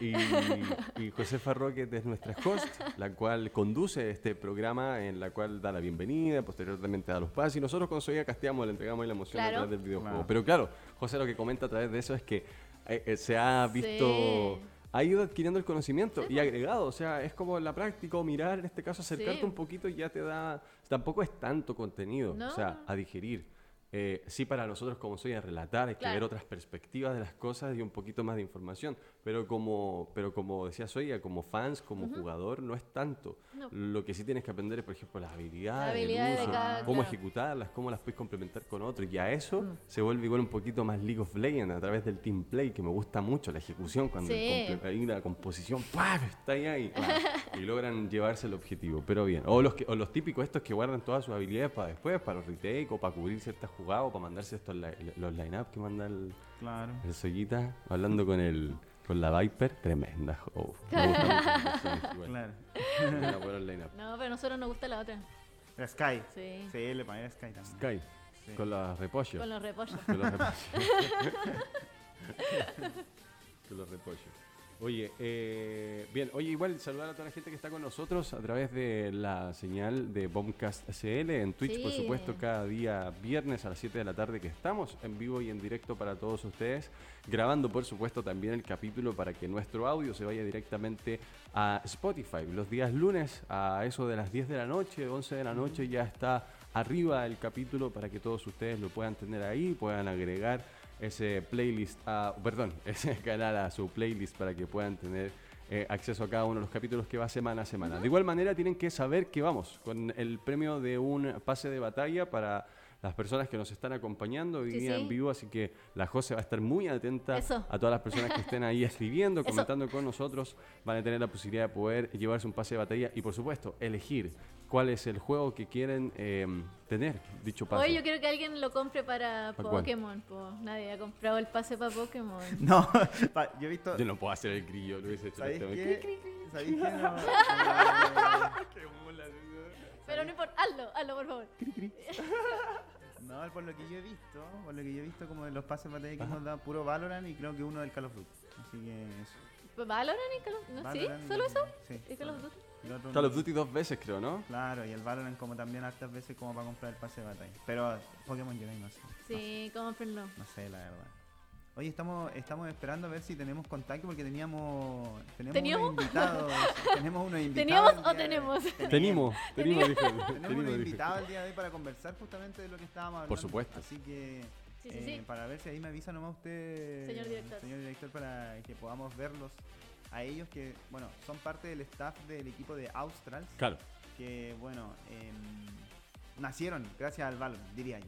y, y Josefa Roque es nuestra host, la cual conduce este programa, en la cual da la bienvenida, posteriormente da los pasos, y nosotros con Soya casteamos, le entregamos la emoción Claro. a través del videojuego. Claro. Pero claro, José lo que comenta a través de eso es que eh, eh, se ha visto... Sí. Ha ido adquiriendo el conocimiento Sí, y agregado, o sea, es como la práctica o mirar, en este caso acercarte Sí. un poquito y ya te da, tampoco es tanto contenido, No. o sea, a digerir. Eh, sí para nosotros como soy a relatar, hay que Claro. ver otras perspectivas de las cosas y un poquito más de información, pero como, pero como decía Soya, como fans, como jugador, no es tanto. No. Lo que sí tienes que aprender es, por ejemplo, las habilidades, el habilidades de uso, cada- cómo claro. ejecutarlas, cómo las puedes complementar con otro. Y a eso Mm. se vuelve igual un poquito más League of Legends a través del team play, que me gusta mucho, la ejecución, cuando el Sí. hay una composición, ¡pam! está ahí, ahí y logran llevarse el objetivo. Pero bien, o los, que, o los típicos estos que guardan todas sus habilidades para después, para los retake, o para cubrir ciertas jugadas, o para mandarse estos li- los line-up que manda el, Claro. el Soyita, hablando con el con la Viper, tremenda. Oh, me gusta <laughs> mucho. Claro. Una buena line-up. No, pero a nosotros nos gusta la otra. La Sky. Sí. Sí, le ponen Sky también. Sky, Sí. con los repollos. Con los repollos. Con los repollos. <laughs> Con los repollos. Oye, eh, bien, oye, igual saludar a toda la gente que está con nosotros a través de la señal de Bombcast SL en Twitch, por supuesto, cada día viernes a las 7 de la tarde que estamos en vivo y en directo para todos ustedes, grabando, por supuesto, también el capítulo para que nuestro audio se vaya directamente a Spotify. Los días lunes a eso de las 10 de la noche, 11 de la noche, ya está arriba el capítulo para que todos ustedes lo puedan tener ahí, puedan agregar ese playlist, a, perdón, <laughs> ese canal a su playlist para que puedan tener eh, acceso a cada uno de los capítulos que va semana a semana. De igual manera tienen que saber que vamos con el premio de un pase de batalla para las personas que nos están acompañando hoy Sí, día sí. en vivo, así que la José va a estar muy atenta Eso. a todas las personas que estén ahí escribiendo, <laughs> comentando con nosotros, van a tener la posibilidad de poder llevarse un pase de batalla y por supuesto elegir cuál es el juego que quieren eh, tener dicho pase. Hoy yo quiero que alguien lo compre para ¿Para? Pokémon. po. Nadie ha comprado el pase para Pokémon. <laughs> No, pa- yo he visto. Yo no puedo hacer el grillo, lo hubiese hecho ¿Sabéis este qué? ¿Sabéis qué? No, <laughs> eh, Pero no importa, hazlo, hazlo por favor. <laughs> no, por lo que yo he visto, por lo que yo he visto como de los pases batalla que hemos dado puro Valorant y creo que uno del Call of Duty. Así que eso. ¿Valorant y Call of ¿no? ¿Sí? ¿Solo eso? Sí. ¿Y Call of Duty? Otro Call no. of Duty dos veces creo, ¿no? Claro, y el Valorant como también hartas veces como para comprar el pase de batalla. Pero Pokémon yo no sé. Sí, cómprenlo. No sé, la verdad. Oye, estamos, estamos esperando a ver si tenemos contacto porque teníamos, tenemos ¿Teníamos? unos invitados. <laughs> tenemos unos invitados. ¿Teníamos o tenemos? <laughs> Tenemos, tenemos. Tenemos unos invitados el día de hoy para conversar justamente de lo que estábamos hablando. Por supuesto. Así que Sí, sí, eh, sí. para ver si ahí me avisa nomás usted, Señor director. señor director, para que podamos verlos a ellos que, bueno, son parte del staff del equipo de Australs, Claro, que, bueno, em, nacieron gracias al Valorant, diría yo.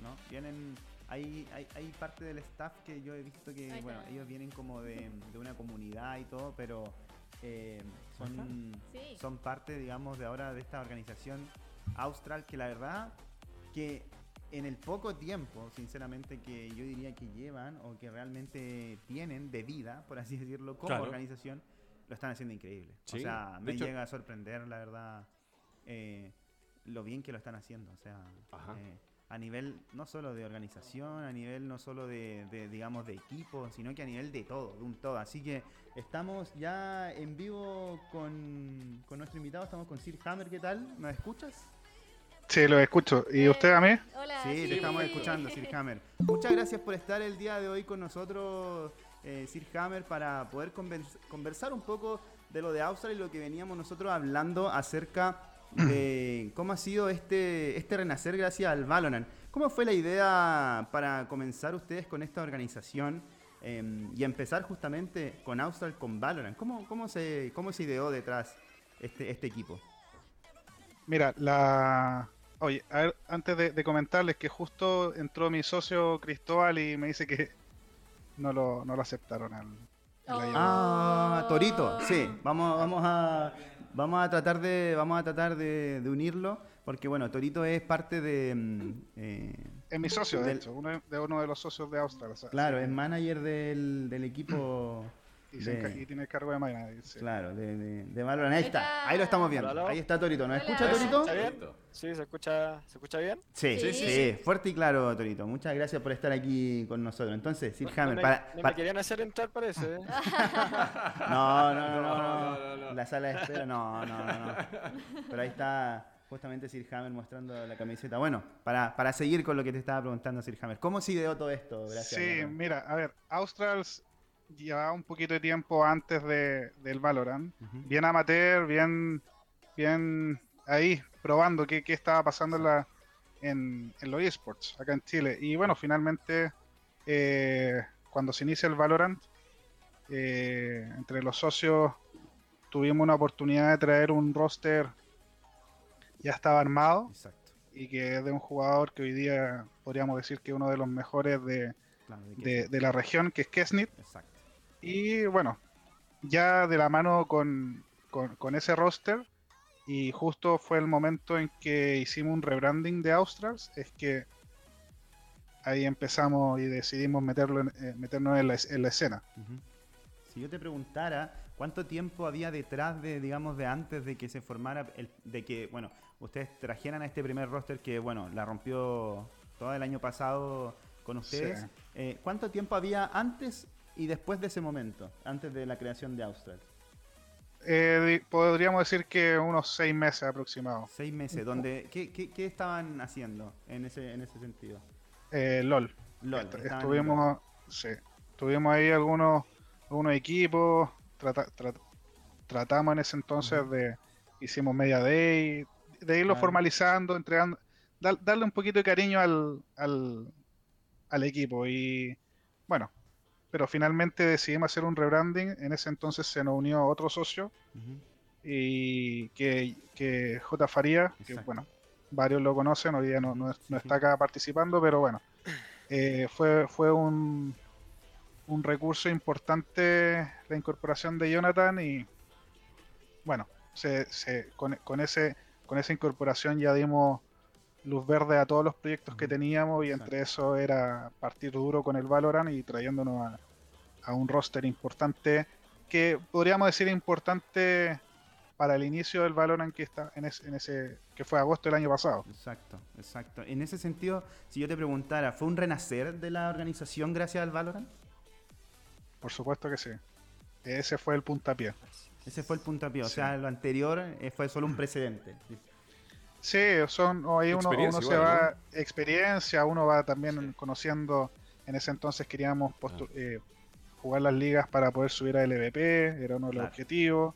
¿no? Vienen hay, hay, hay parte del staff que yo he visto que, Ahí bueno, está. ellos vienen como de, de una comunidad y todo, pero eh, son, Sí. son parte, digamos, de ahora de esta organización austral que la verdad que en el poco tiempo, sinceramente, que yo diría que llevan o que realmente tienen de vida, por así decirlo, como Claro. organización, lo están haciendo increíble. Sí, O sea, me hecho- llega a sorprender, la verdad, eh, lo bien que lo están haciendo. O sea, eh, a nivel no solo de organización, a nivel no solo de, de, digamos, de equipo, sino que a nivel de todo, de un todo. Así que estamos ya en vivo con, con nuestro invitado, estamos con Sir Hammer, ¿qué tal? ¿Nos escuchas? Sí, lo escucho. ¿Y Eh, usted a mí? Hola, Sí, te estamos escuchando, Sir Hammer. Muchas gracias por estar el día de hoy con nosotros, eh, Sir Hammer, para poder convers- conversar un poco de lo de Austral y lo que veníamos nosotros hablando acerca de <clears throat> cómo ha sido este, este renacer gracias al Valorant. ¿Cómo fue la idea para comenzar ustedes con esta organización eh, y empezar justamente con Austral con Valorant? ¿Cómo, cómo, se, cómo se ideó detrás este, este equipo? Mira, la... Oye, a ver, antes de, de comentarles que justo entró mi socio Cristóbal y me dice que no lo, no lo aceptaron al, Oh. Ah, Torito, sí. Vamos, vamos a vamos a tratar de vamos a tratar de, de unirlo porque bueno, Torito es parte de mm, eh, Es mi socio, de hecho, uno de, uno de los socios de Austral. o sea, claro, es manager del, del equipo y, se de- y tiene cargo de sí. claro, de, de, de Valorant. Ahí está, ahí lo estamos viendo. Aló. Ahí está Torito. ¿Nos Hola. escucha Torito? ¿Está bien? Perfecto. Sí, se escucha, ¿se escucha bien? Sí, sí, Sí. sí, fuerte y claro, Torito. Muchas gracias por estar aquí con nosotros. Entonces, Sir No Hammer, me, para, no para- me querían hacer entrar, parece. ¿eh? <laughs> <laughs> No, no, no, no, No, no, no, no. La sala de espera, no, no, no, no. Pero ahí está justamente Sir Hammer mostrando la camiseta. Bueno, para, para seguir con lo que te estaba preguntando, Sir Hammer, ¿cómo se ideó todo esto? Gracias. Sí, mira, a ver, Australs llevaba un poquito de tiempo antes de, del Valorant. Bien amateur, bien, bien ahí, probando qué, qué estaba pasando en, la, en, en los esports acá en Chile. Y bueno, finalmente, eh, cuando se inicia el Valorant, eh, entre los socios tuvimos una oportunidad de traer un roster ya estaba armado Exacto. y que es de un jugador que hoy día podríamos decir que es uno de los mejores de, Claro, de que- de, de la región, que es Kesnit. Exacto. Y bueno, ya de la mano con, con, con ese roster, y justo fue el momento en que hicimos un rebranding de Australs, es que ahí empezamos y decidimos meterlo en- eh, meternos en la, en la escena. Si yo te preguntara cuánto tiempo había detrás de, digamos, de antes de que se formara, el, de que, bueno, ustedes trajeran a este primer roster que, bueno, la rompió todo el año pasado con ustedes, Sí. eh, ¿cuánto tiempo había antes y después de ese momento, antes de la creación de Austral? Eh, podríamos decir que unos seis meses aproximados. Seis meses, donde, ¿qué, qué, qué estaban haciendo en ese, en ese sentido? Eh, LOL. LOL, Est- estuvimos, sí, tuvimos ahí algunos, algunos equipos, trata- tra- tratamos en ese entonces de, hicimos media day, de irlo Claro. formalizando, entregando, dar- darle un poquito de cariño al, al, al equipo y bueno, pero finalmente decidimos hacer un rebranding, en ese entonces se nos unió otro socio y que, que J. Faría, que bueno, varios lo conocen, hoy día no, no, está acá participando, pero bueno, eh, fue, fue un, un recurso importante la incorporación de Jonathan y bueno, se, se- con, con ese, con esa incorporación ya dimos luz verde a todos los proyectos que Ujú. teníamos y entre eso era partir duro con el Valorant y trayéndonos a, a un roster importante que podríamos decir importante para el inicio del Valorant que está en ese, en ese que fue agosto del año pasado. Exacto, exacto. En ese sentido, si yo te preguntara, ¿fue un renacer de la organización gracias al Valorant? Por supuesto que sí. Ese fue el puntapié. Ese fue el puntapié, o Sí. sea, lo anterior eh, fue solo un precedente. Sí, son o ahí uno, uno se va experiencia, uno va también conociendo. En ese entonces queríamos postu- eh, jugar las ligas para poder subir a LVP, era uno de los Claro. objetivos.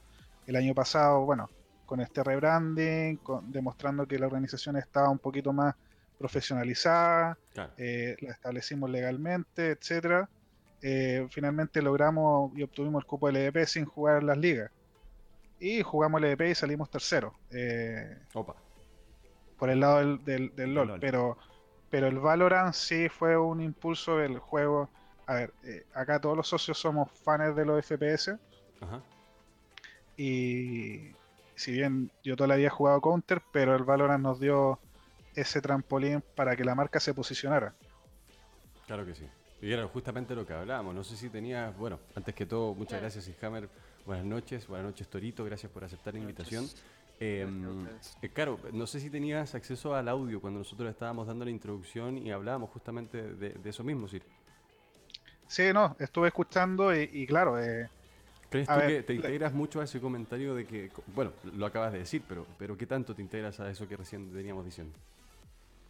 El año pasado, bueno, con este rebranding, con- demostrando que la organización estaba un poquito más profesionalizada, Claro. eh, la establecimos legalmente, etcétera. Eh, finalmente logramos y obtuvimos el cupo LVP sin jugar las ligas. Y jugamos LVP y salimos tercero. Eh, Opa. Por el lado del, del, del LOL, LOL. pero pero el Valorant sí fue un impulso del juego. A ver, eh, acá todos los socios somos fans de los FPS Ajá. y si bien yo toda la vida he jugado Counter, pero el Valorant nos dio ese trampolín para que la marca se posicionara. Claro que sí. Y era justamente lo que hablábamos. No sé si tenías, bueno, antes que todo, muchas Claro. gracias, Ishammer. Buenas noches, buenas noches, Torito. Gracias por aceptar la invitación. Eh, ustedes. eh, claro, no sé si tenías acceso al audio cuando nosotros estábamos dando la introducción y hablábamos justamente de, de eso mismo, Sir. Sí, no, estuve escuchando y, y claro, eh, ¿Crees A tú ver, que te integras mucho a ese comentario de que, bueno, lo acabas de decir, pero, pero ¿qué tanto te integras a eso que recién teníamos diciendo?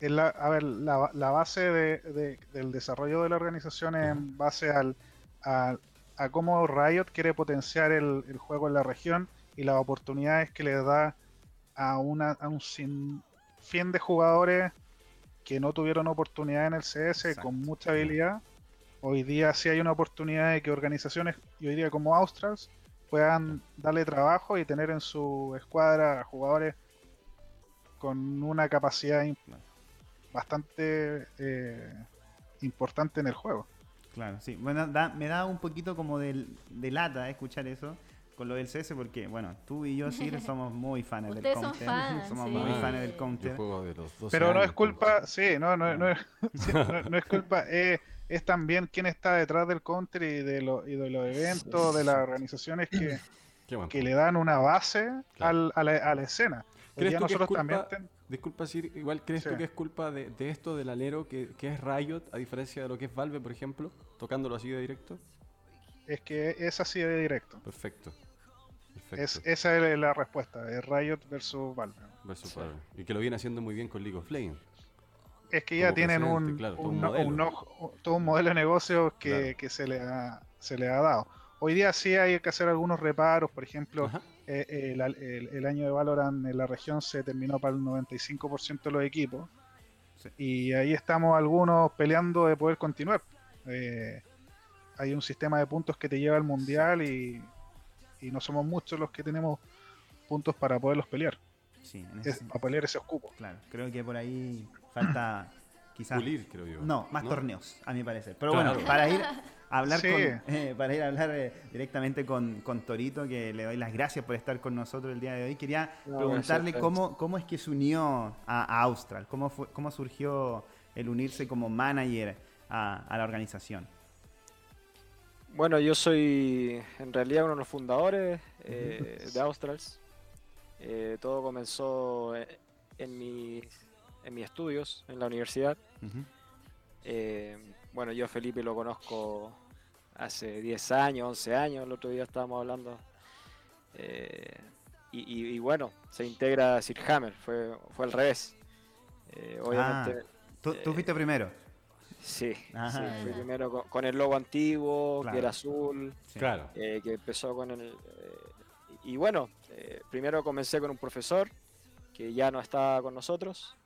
es la, a ver, la, la base de- de- del desarrollo de la organización es en base al, a, a cómo Riot quiere potenciar el, el juego en la región y las oportunidades que le da a, una, a un sinfín de jugadores que no tuvieron oportunidad en el CS Exacto. con mucha habilidad. Hoy día sí hay una oportunidad de que organizaciones, y hoy día como Australs, puedan darle trabajo y tener en su escuadra jugadores con una capacidad bastante eh, importante en el juego. Claro, sí. Bueno, da- me da un poquito como de, de lata escuchar eso con lo del CS porque, bueno, tú y yo, Sir, <laughs> somos muy fans del son Counter. <laughs> fans, somos sí. muy Ah, fans del Yo Counter. juego de los 12 Pero no es culpa, pues. <laughs> sí, no, no, no, es, sí, no- no es culpa, eh, es también quién está detrás del counter y de, lo- y de los eventos, de las organizaciones que, que le dan una base Claro. al- a, la, a la escena. ¿Crees tú que es nosotros culpa, también ten- disculpa Sir, igual crees tú Sí. que es culpa de, de esto del alero que, que es Riot, a diferencia de lo que es Valve, por ejemplo, tocándolo así de directo? es que es así de directo. Perfecto. Es, esa es la respuesta, es Riot versus Valve. Versus Valve. Y que lo viene haciendo muy bien con League of Legends. Es que ya Como tienen un, claro, todo un modelo. un ojo- todo un modelo de negocio que, Claro. que se, le ha, se le ha dado. Hoy día sí hay que hacer algunos reparos, por ejemplo, Ajá. eh, el, el- el año de Valorant en la región se terminó para el 95% de los equipos. Sí. Y ahí estamos algunos peleando de poder continuar. Eh, hay un sistema de puntos que te lleva al mundial y, y no somos muchos los que tenemos puntos para poderlos pelear. Sí, en ese Es, para pelear ese cupo. Claro, creo que por ahí falta <clears throat> quizás... Pulir, creo yo. No, más torneos, a mi parecer. Pero Claro. bueno, para ir a hablar Sí. con, eh, para ir a hablar eh, directamente con, con Torito, que le doy las gracias por estar con nosotros el día de hoy, quería No, preguntarle gracias cómo, cómo es que se unió a, a Austral, cómo, fue, cómo surgió el unirse como manager a, a la organización. Bueno, yo soy en realidad uno de los fundadores eh, de Australs. Eh, todo comenzó eh, en mis, en mis estudios en la universidad. Eh, bueno, yo a Felipe lo conozco hace 10 años, 11 años, el otro día estábamos hablando. Eh, y, y- y bueno, se integra Sir Hammer, fue, fue al revés. Obviamente, ¿Tú, tú Eh, fuiste primero? Sí, Ajá, sí, fui ya. primero con, con el logo antiguo, Claro. que era azul, Sí. Claro. eh, que empezó con el... eh, y bueno, eh, primero comencé con un profesor que ya no está con nosotros,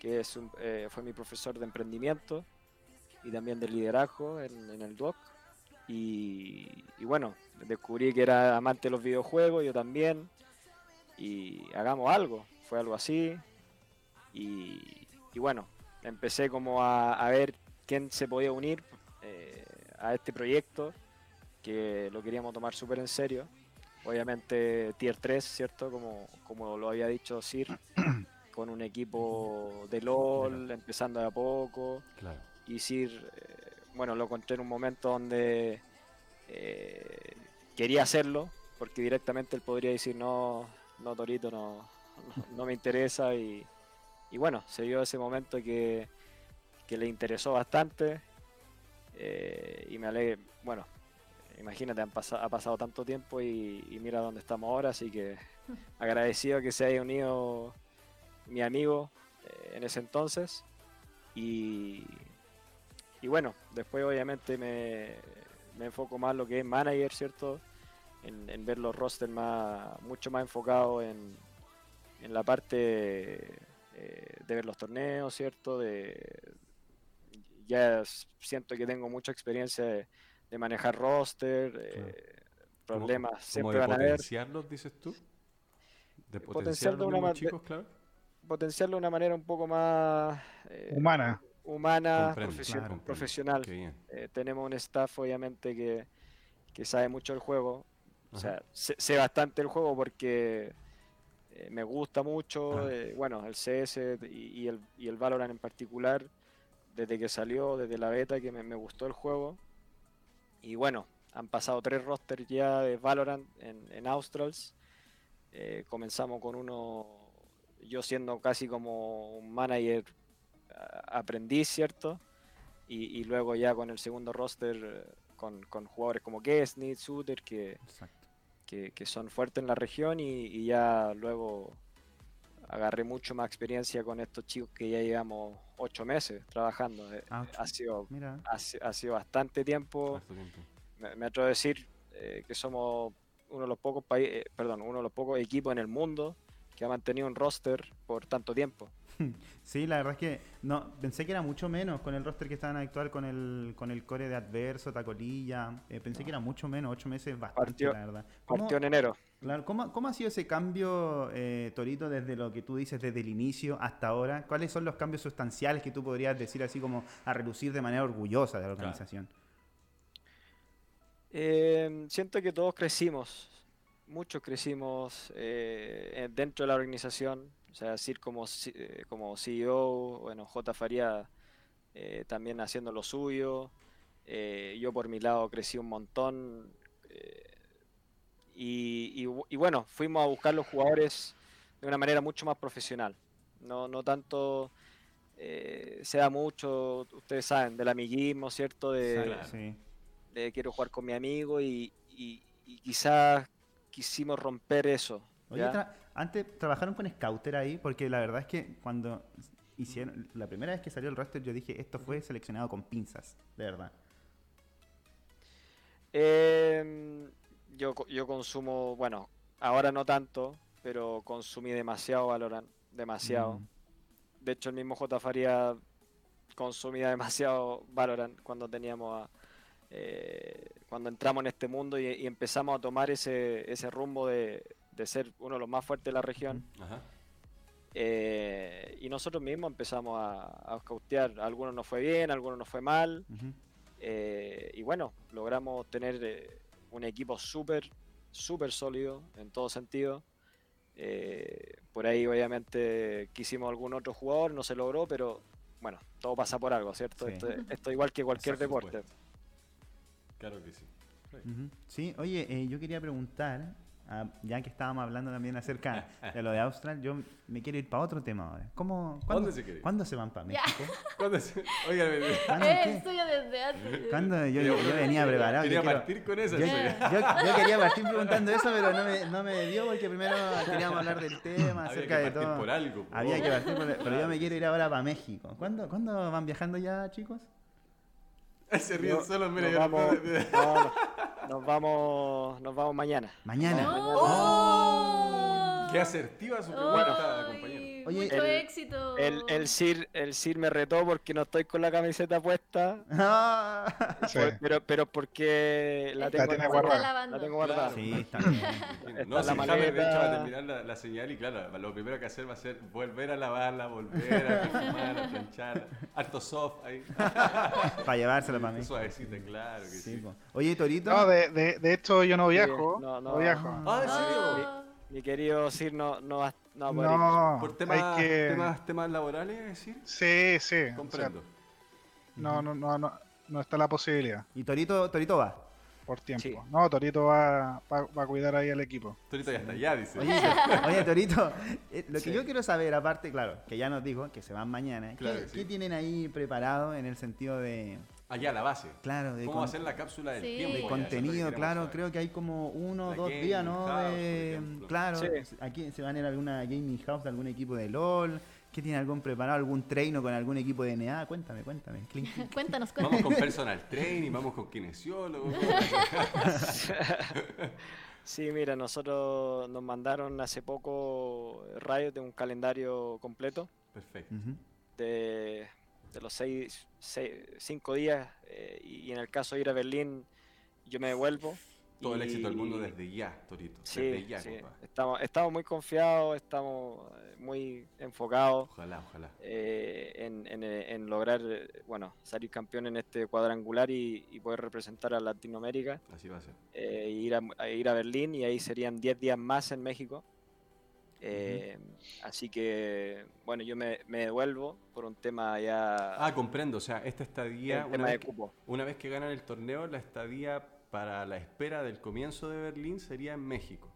que es un- eh, fue mi profesor de emprendimiento y también de liderazgo en, en el DUOC. Y, y bueno, descubrí que era amante de los videojuegos, yo también, y hagamos algo, fue algo así. Y, y bueno, empecé como a, a ver quién se podía unir eh, a este proyecto, que lo queríamos tomar súper en serio. Obviamente Tier 3, ¿cierto? Como, como lo había dicho Sir, <clears throat> con un equipo de LOL, empezando de a poco. Claro. Y Sir, eh, bueno, lo encontré en un momento donde eh, quería hacerlo, porque directamente él podría decir, no, no Torito, no, no, <laughs> no me interesa. Y, y bueno, se dio ese momento que, que le interesó bastante. eh, y me alegré, bueno, imagínate, han pasa- ha pasado tanto tiempo y, y mira dónde estamos ahora, así que <laughs> agradecido que se haya unido mi amigo eh, en ese entonces. Y, y bueno, después obviamente me, me enfoco más en lo que es manager, ¿cierto? En, en ver los rosters más, mucho más enfocados en, en la parte eh, de ver los torneos, ¿cierto? De, ya siento que tengo mucha experiencia de, de manejar roster, eh, problemas siempre de van a haber. potenciarlos, dices tú. De Potenciar potenciar de una chicos, claro. potenciarlo de una manera un poco más eh, Humana. humana, profesio- claro. profesional. Eh, tenemos un staff, obviamente, que, que sabe mucho el juego. O sea, sé, sé bastante el juego porque me gusta mucho. Eh, bueno, el CS y, y el, y el Valorant en particular, desde que salió, desde la beta, que me, me gustó el juego. Y bueno, han pasado tres rosters ya de Valorant en, en Australs. Eh, comenzamos con uno, yo siendo casi como un manager aprendiz, ¿cierto? Y, y luego ya con el segundo roster con, con jugadores como Kesnit, Suter, que, que, que son fuertes en la región y, y ya luego agarré mucho más experiencia con estos chicos que ya llevamos ocho meses trabajando. Eh, Ah. Ha sido, ha, si- ha sido bastante tiempo. Tiempo. Me, me atrevo a decir eh, que somos uno de los pocos países, perdón, uno de los pocos equipos en el mundo que ha mantenido un roster por tanto tiempo. <laughs> Sí, la verdad es que no pensé que era mucho menos con el roster que estaban actual con el con el core de Adverso, Tacolilla. eh, pensé que era mucho menos, ocho meses es bastante, Partió- la verdad. ¿Cómo, Partió en enero. claro, ¿cómo, cómo ha sido ese cambio, eh, Torito, desde lo que tú dices desde el inicio hasta ahora? ¿Cuáles son los cambios sustanciales que tú podrías decir así como a relucir de manera orgullosa de la organización? Eh, siento que todos crecimos, muchos crecimos eh, dentro de la organización, o sea, decir como, eh, como CEO, bueno, J. Faría eh, también haciendo lo suyo, eh, yo por mi lado crecí un montón, eh, y, y y bueno, fuimos a buscar los jugadores de una manera mucho más profesional, no, no tanto... eh, se da mucho, ustedes saben, del amiguismo, ¿cierto? De, Claro. Sí. de quiero jugar con mi amigo y, y- y quizás quisimos romper eso. Oye, antes trabajaron con Scouter ahí, porque la verdad es que cuando hicieron, la primera vez que salió el roster yo dije, esto fue seleccionado con pinzas, de verdad. Em, yo, yo consumo, bueno, ahora no tanto, pero consumí demasiado Valorant, demasiado. Mm. De hecho, el mismo J. Faría consumía demasiado Valorant cuando teníamos a- eh, cuando entramos en este mundo y, y empezamos a tomar ese, ese rumbo de, de ser uno de los más fuertes de la región. Ajá. Eh, y nosotros mismos empezamos a, a scoutear. Algunos nos fue bien, algunos nos fue mal. Eh, y bueno, logramos tener eh, un equipo súper, súper sólido en todo sentido. Eh, por ahí obviamente quisimos algún otro jugador, no se logró, pero bueno, todo pasa por algo, ¿cierto? Sí. Esto, esto igual que cualquier Por deporte. supuesto. Claro que sí. Ujú. Sí, oye, eh, yo quería preguntar, ah, ya que estábamos hablando también acerca <laughs> de lo de Austral, yo me quiero ir para otro tema ahora. ¿Cómo, cuándo, dónde se quiere ir? ¿Cuándo se van para. México? <laughs> ¿Cuándo se- Oiga, me- ¿Cuándo, Es qué? suyo desde antes. ¿Cuándo? Yo, Yo- yo venía preparado. Quería yo quiero- partir con esa. yo, yo- yo quería partir <laughs> preguntando eso, pero no me, no me dio porque primero queríamos hablar del tema, Había acerca que de partir todo. por algo. Había que partir, por- pero yo me quiero ir ahora para México. ¿Cuándo, ¿Cuándo van viajando ya, chicos? Se ríen No- solo, mira, yo vamos, no, no, nos vamos, nos vamos mañana. Mañana. ¡Oh! Qué asertiva su pregunta, Ay, compañero. Oye, mucho el- éxito. El, el Sir, el Sir me retó porque no estoy con la camiseta puesta, <laughs> Ah. Sí. pero, pero porque la tengo, en- guardada. Está la tengo guardada. Sí, está bien. Está No, la si James de hecho va a terminar la, la señal y claro, lo primero que hacer va a ser volver a lavarla, volver a perfumarla, a plancharla. Harto soft ahí. <laughs> para llevárselo para México. Suavecita, claro que sí. Sí. Oye, Torito. No, de, de, de hecho yo no viajo. no, no, no. viajo. Ah, ¿en serio? Ah. Mi querido Sir no, no va, no va a poder ir. No, Por temas, hay que... temas, temas laborales, es decir. Sí, sí. o sea, Comprendo. no, no, no, no, no está la posibilidad Y Torito, Torito va. por tiempo. Sí. No, Torito va, va, va a cuidar ahí al equipo. Torito ya está allá, dice. Oye, <laughs> oye, Torito, eh, lo que yo quiero saber, aparte, claro, que ya nos dijo que se van mañana, ¿qué, Claro que sí. qué tienen ahí preparado en el sentido de, Allá, la base. claro, de, ¿Cómo con- va a ser la cápsula del Sí. tiempo? de que contenido? Claro, saber. creo que hay como uno o La dos días, ¿no? house, claro, Sí. aquí se van a ir a alguna gaming house de algún equipo de LOL. ¿Qué tiene algún preparado? ¿Algún treino con algún equipo de NA? Cuéntame, cuéntame. Clink, <laughs> clink. Cuéntanos, Vamos cuéntanos. con personal training, vamos con kinesiólogos. <laughs> <laughs> Sí, mira, nosotros nos mandaron hace poco rayos de un calendario completo Perfecto. De, de los seis, seis- cinco días eh, y, en el caso de ir a Berlín yo me devuelvo. Todo el éxito del mundo desde ya, Torito. Sí, desde ya, sí. Estamos, estamos muy confiados, estamos eh, muy enfocados Ojalá, ojalá. eh, en, en, eh, en lograr, bueno, salir campeón en este cuadrangular y, y poder representar a Latinoamérica, Así va a ser. eh, y ir a, a ir a Berlín y ahí serían 10 días más en México. Eh, Así que, bueno, yo me, me devuelvo por un tema ya, Ah, comprendo. O sea, esta estadía, vez, que, una vez que ganan el torneo, la estadía para la espera del comienzo de Berlín sería en México.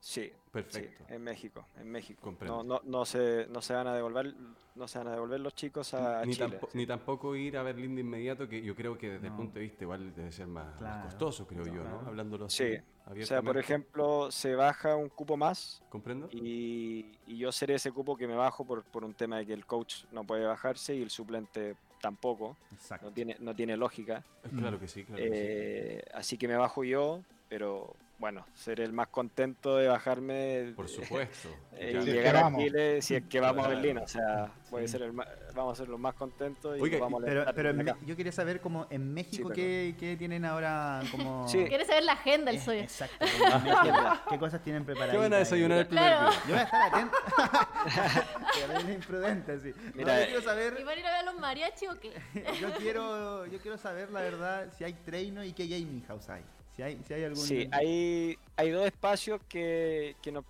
Sí, Perfecto. Sí, en México, en México. Comprendo. No, no, no se, no se van a devolver, no se van a devolver los chicos a, ni, Chile. tampo- ni tampoco ir a Berlín de inmediato, que yo creo que desde el punto de vista igual debe ser más, costoso, creo yo, ¿no? Hablándolo así. Sí. O sea, por ejemplo, se baja un cupo más ¿Comprendo? y, y yo seré ese cupo que me bajo por, por un tema de que el coach no puede bajarse y el suplente tampoco. Exacto. No tiene, no tiene lógica. Claro que sí, claro que sí. Eh, así que me bajo yo, pero bueno, seré el más contento de bajarme. Por supuesto. <laughs> y Si es que llegar a. Chile si es que vamos a. Berlín. O sea, puede Sí. ser el ma- vamos a ser los más contentos y Oiga, vamos a Pero, pero en yo quería saber como en México qué, qué tienen ahora como... Sí. ¿Quieres saber la agenda del Eh, Soya? Exacto. <laughs> ¿Qué cosas tienen preparadas? ¿Qué van a desayunar el primer Claro. Yo voy a estar atento. <laughs> Terrible imprudente, sí. No, Mira, yo quiero ¿Y saber, van a ir a ver a los mariachi o qué? yo quiero, yo quiero saber la verdad si hay treino y qué gaming house hay. Si hay, si hay algún. Sí, hay, hay dos espacios que, que, no,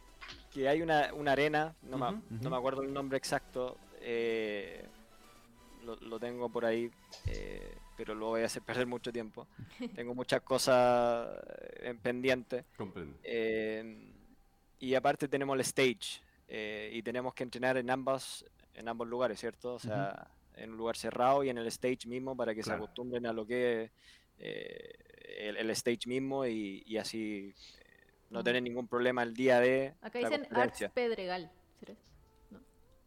que hay una, una arena, no, me, Ujú, no ujú. me acuerdo el nombre exacto, eh, lo, lo tengo por ahí, eh, pero lo voy a hacer perder mucho tiempo. <laughs> Tengo muchas cosas en pendiente. Comprendo. eh, y aparte tenemos el stage eh, y tenemos que entrenar en ambas en ambos lugares, ¿cierto? O sea, en un lugar cerrado y en el stage mismo para que Claro. se acostumbren a lo que es eh, el, el stage mismo y, y así eh, no Mm. tener ningún problema el día de Acá dicen Arts. Pedregal. ¿Será?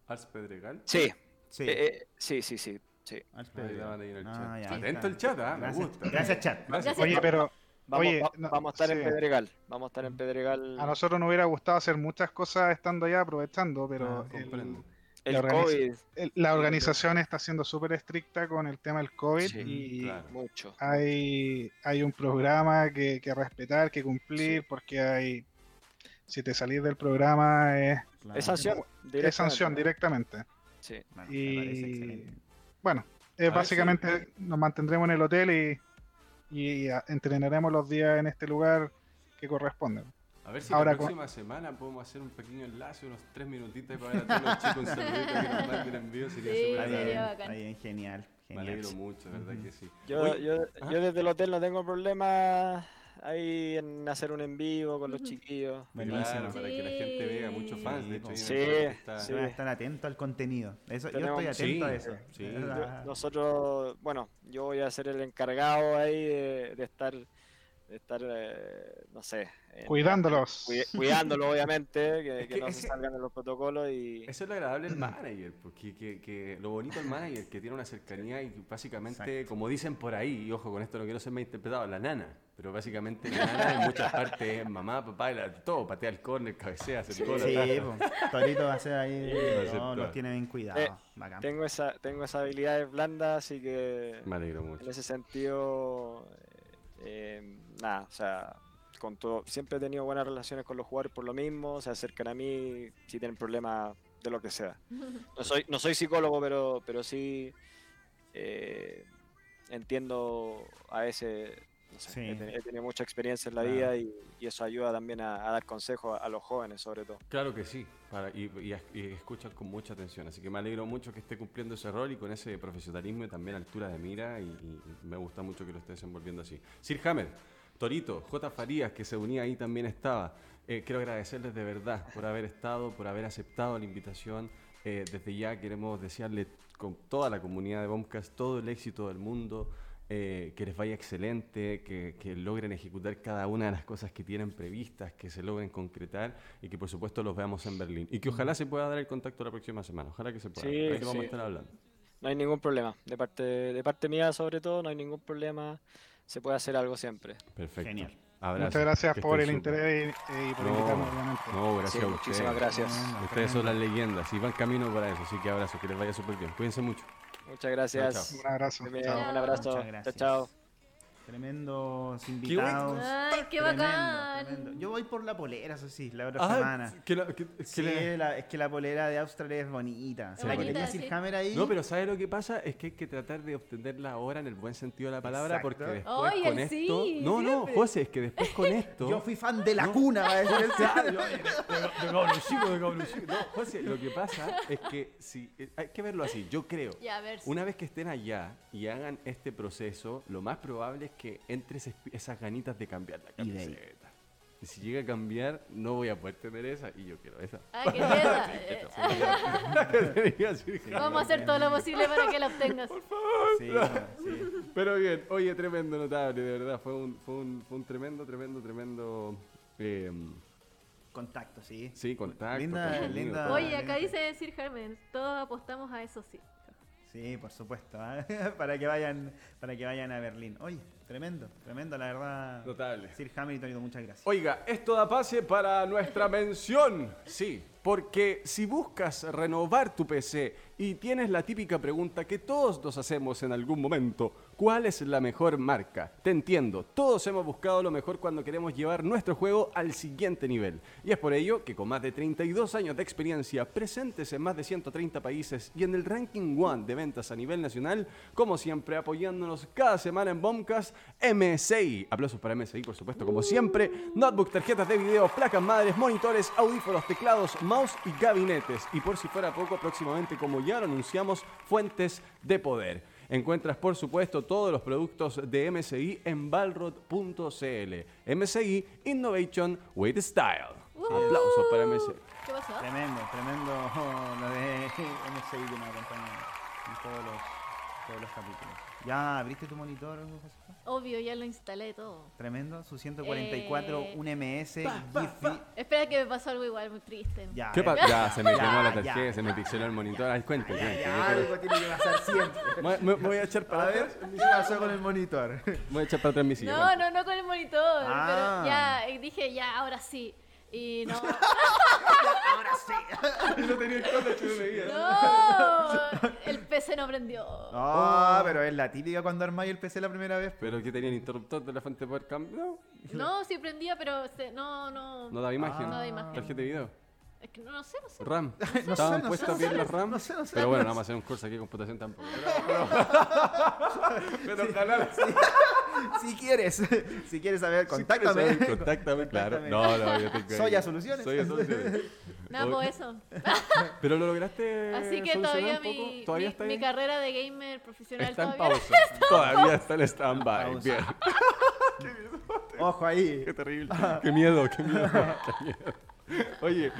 Ars Pedregal. Sí, Sí. eh, eh, sí, sí, sí, sí. Al Ahí Pedro. daban ahí en el Ah, chat. ya, Atento está. el chat, ¿ah? Me gusta. gracias, chat. Gracias. Oye, pero Vamos, Oye, va- no, vamos a estar en. Pedregal. Vamos a estar en Pedregal. a nosotros nos hubiera gustado hacer muchas cosas estando allá, aprovechando, pero Ah, el-. El la organiza- COVID, el- la organización está siendo súper estricta con el tema del COVID Sí, y claro. mucho. hay, hay un programa que, que respetar, que cumplir, porque hay si te salís del programa es, Claro. Es sanción. es sanción directamente. directamente. Sí. Bueno, Y bueno, es ver, básicamente nos mantendremos en el hotel y, y entrenaremos los días en este lugar que corresponden. A ver si Ahora la próxima semana podemos hacer un pequeño enlace, unos tres minutitos para ver a todos los chicos un saludito que nos <laughs> manden envío. Sería Sí, súper bien, bien, genial. Me genial. alegro mucho, ¿verdad Ujú. que sí? Yo, yo, yo desde el hotel no tengo problema ahí en hacer un en vivo con los chiquillos. Buenísimo. Claro, para que la gente vea, muchos fans, de hecho, en Sí, está- sí. Voy a estar atento al contenido. Eso, yo Tenemos- estoy atento Sí, a eso. sí. Es Yo- Nosotros, bueno, yo voy a ser el encargado ahí de, de estar, estar, eh, no sé, en- Cuidándolos. cuid- cuidándolo obviamente, que, <laughs> Es que que no ese- se salgan de los protocolos y Eso es lo agradable del manager, porque que, que lo bonito del manager que tiene una cercanía y básicamente, Exacto. como dicen por ahí, y ojo con esto no quiero ser mal interpretado, la nana, pero básicamente la nana en muchas <laughs> partes es mamá, papá, y la- todo, patea el córner, cabecea, hace Sí, ataja. po. Torito va a ser ahí. no, todo. los tiene bien cuidados. Eh, Bacán. tengo esa, tengo esa habilidad blanda, así que Me alegro mucho. en ese sentido, eh, eh, nada, o sea, con todo, siempre he tenido buenas relaciones con los jugadores por lo mismo, se acercan a mí si tienen problemas de lo que sea. <laughs> No soy, no soy psicólogo, pero, pero sí eh, entiendo a veces, no sé, Sí. he, teni- he tenido mucha experiencia en la Claro. vida y, y eso ayuda también a, a dar consejos a, a los jóvenes sobre todo. Claro que sí, para, y, y, y escuchan con mucha atención, así que me alegro mucho que esté cumpliendo ese rol y con ese profesionalismo y también altura de mira y, y me gusta mucho que lo esté desenvolviendo así. Sir Hammer, Torito, J. Farías, que se unía ahí también estaba. Eh, quiero agradecerles de verdad por haber estado, por haber aceptado la invitación. Eh, desde ya queremos desearle con toda la comunidad de Bombcast todo el éxito del mundo, eh, que les vaya excelente, que, que logren ejecutar cada una de las cosas que tienen previstas, que se logren concretar y que por supuesto los veamos en Berlín. Y que ojalá se pueda dar el contacto la próxima semana, ojalá que se pueda. Sí, Ahí lo vamos a sí. estar hablando. No hay ningún problema, de parte, de parte mía sobre todo, no hay ningún problema, se puede hacer algo siempre. Perfecto. Genial. Abrazo. Muchas gracias Que por el súper. interés y, y por invitarme, obviamente. No, gracias Sí, a ustedes. muchísimas gracias. Ustedes son las leyendas y van camino para eso, así que abrazo, que les vaya súper bien. Cuídense mucho. Muchas gracias. chao. Un abrazo. Chao. Un abrazo. Chao, chao. Tremendos invitados. Ay, qué Tremendo, bacán. tremendo. Yo voy por la polera, eso sí, la otra Ah, semana. que la- que- que Sí, la- la- es que la polera de Australia es bonita. Se bonita, sí. Ahí. No, pero ¿sabes lo que pasa? Es que hay que tratar de obtenerla ahora en el buen sentido de la palabra Exacto. porque después con esto... sí, no, no. José, es que después con <laughs> esto... Yo fui fan de la cuna, va a decir el <laughs> Chico. No, José, lo que pasa es que si, eh, hay que verlo así, yo creo. Ya, a ver. si- Una vez que estén allá y hagan este proceso, lo más probable es que entre ese esas ganitas de cambiar la camiseta. Y si llega a cambiar, no voy a poder tener esa y yo quiero esa. Ah, qué mierda. Eh, Tenía Sir Hammer. Vamos a hacer todo lo posible para que la obtengas. <laughs> No, sí. Pero bien, oye, tremendo, notable, de verdad. Fue un, fue un, fue un tremendo, tremendo, tremendo. eh, Contacto, sí. sí, contacto. Linda- contenido, linda-. Oye, acá dice Sir Hermes, todos apostamos a eso sí. Sí, por supuesto. ¿ah? <laughs> para que vayan para que vayan a Berlín. Oye, tremendo, tremendo, la verdad. Notable. Sir Hamilton, muchas gracias. Oiga, esto da pase para nuestra mención. Sí, porque si buscas renovar tu PC y tienes la típica pregunta que todos nos hacemos en algún momento, ¿cuál es la mejor marca? Te entiendo, todos hemos buscado lo mejor cuando queremos llevar nuestro juego al siguiente nivel. Y es por ello que con más de 32 años de experiencia, presentes en más de 130 países y en el ranking One de ventas a nivel nacional, como siempre apoyándonos cada semana en Bombcast, MSI. Aplausos para MSI, por supuesto, como siempre. Notebook, tarjetas de video, placas madres, monitores, audífonos, teclados, mouse y gabinetes. Y por si fuera poco, próximamente, como ya lo anunciamos, fuentes de poder. Encuentras, por supuesto, todos los productos de MSI en balrod.cl. MSI Innovation with Style. Aplausos para MSI. ¿Qué pasó? Tremendo, tremendo lo de MSI que nos acompaña en todos los, todos los capítulos. ¿Ya abriste tu monitor, Josefa? Obvio, ya lo instalé todo. Tremendo, su 144, Eh, un MS, Giphy. Espera que me pasó algo igual, muy triste. Ya, ¿Qué eh. pa- Ya, se me quemó la ya. tarjeta, se me pixeló el monitor. Ay, cuente, cuente. Algo tiene que pasar siempre. Me, me- me voy a echar para atrás. ¿qué pasó con el monitor? Voy a echar para atrás mi silla. No, no, no con el monitor. Ah. Pero ya eh, dije, ya, ahora sí. Y no. Ahora sí. <laughs> no tenía el chulo, me guía. ¡No! El PC no prendió. No, pero es la típica cuando armáis el PC la primera vez. Pero que tenía el interruptor de la fuente de poder cambio. No, No, sí prendía, pero se- no, no. no daba imagen. No da imagen. Tarjeta de video. Es que no, sé, no sé. RAM. No Estaban sé, no puestas sé, bien no las RAM. no sé, no sé, pero no bueno, sé. no vamos a hacer un curso aquí de computación tampoco. <laughs> Pero, pero, pero ojalá. Si quieres, <laughs> si quieres saber, Si quieres contáctame. saber, <laughs> Contáctame, claro. No, no, yo tengo. ahí- Soya Soluciones. Soya Soluciones. Nada, Oye, por eso. Pero lo lograste. Así que todavía, mi, ¿Todavía mi, está mi ahí? carrera de gamer profesional Está en todavía. pausa. Todavía está en stand-by. Bien. Ojo ahí. Qué terrible. Qué miedo, qué miedo, qué miedo. Oye,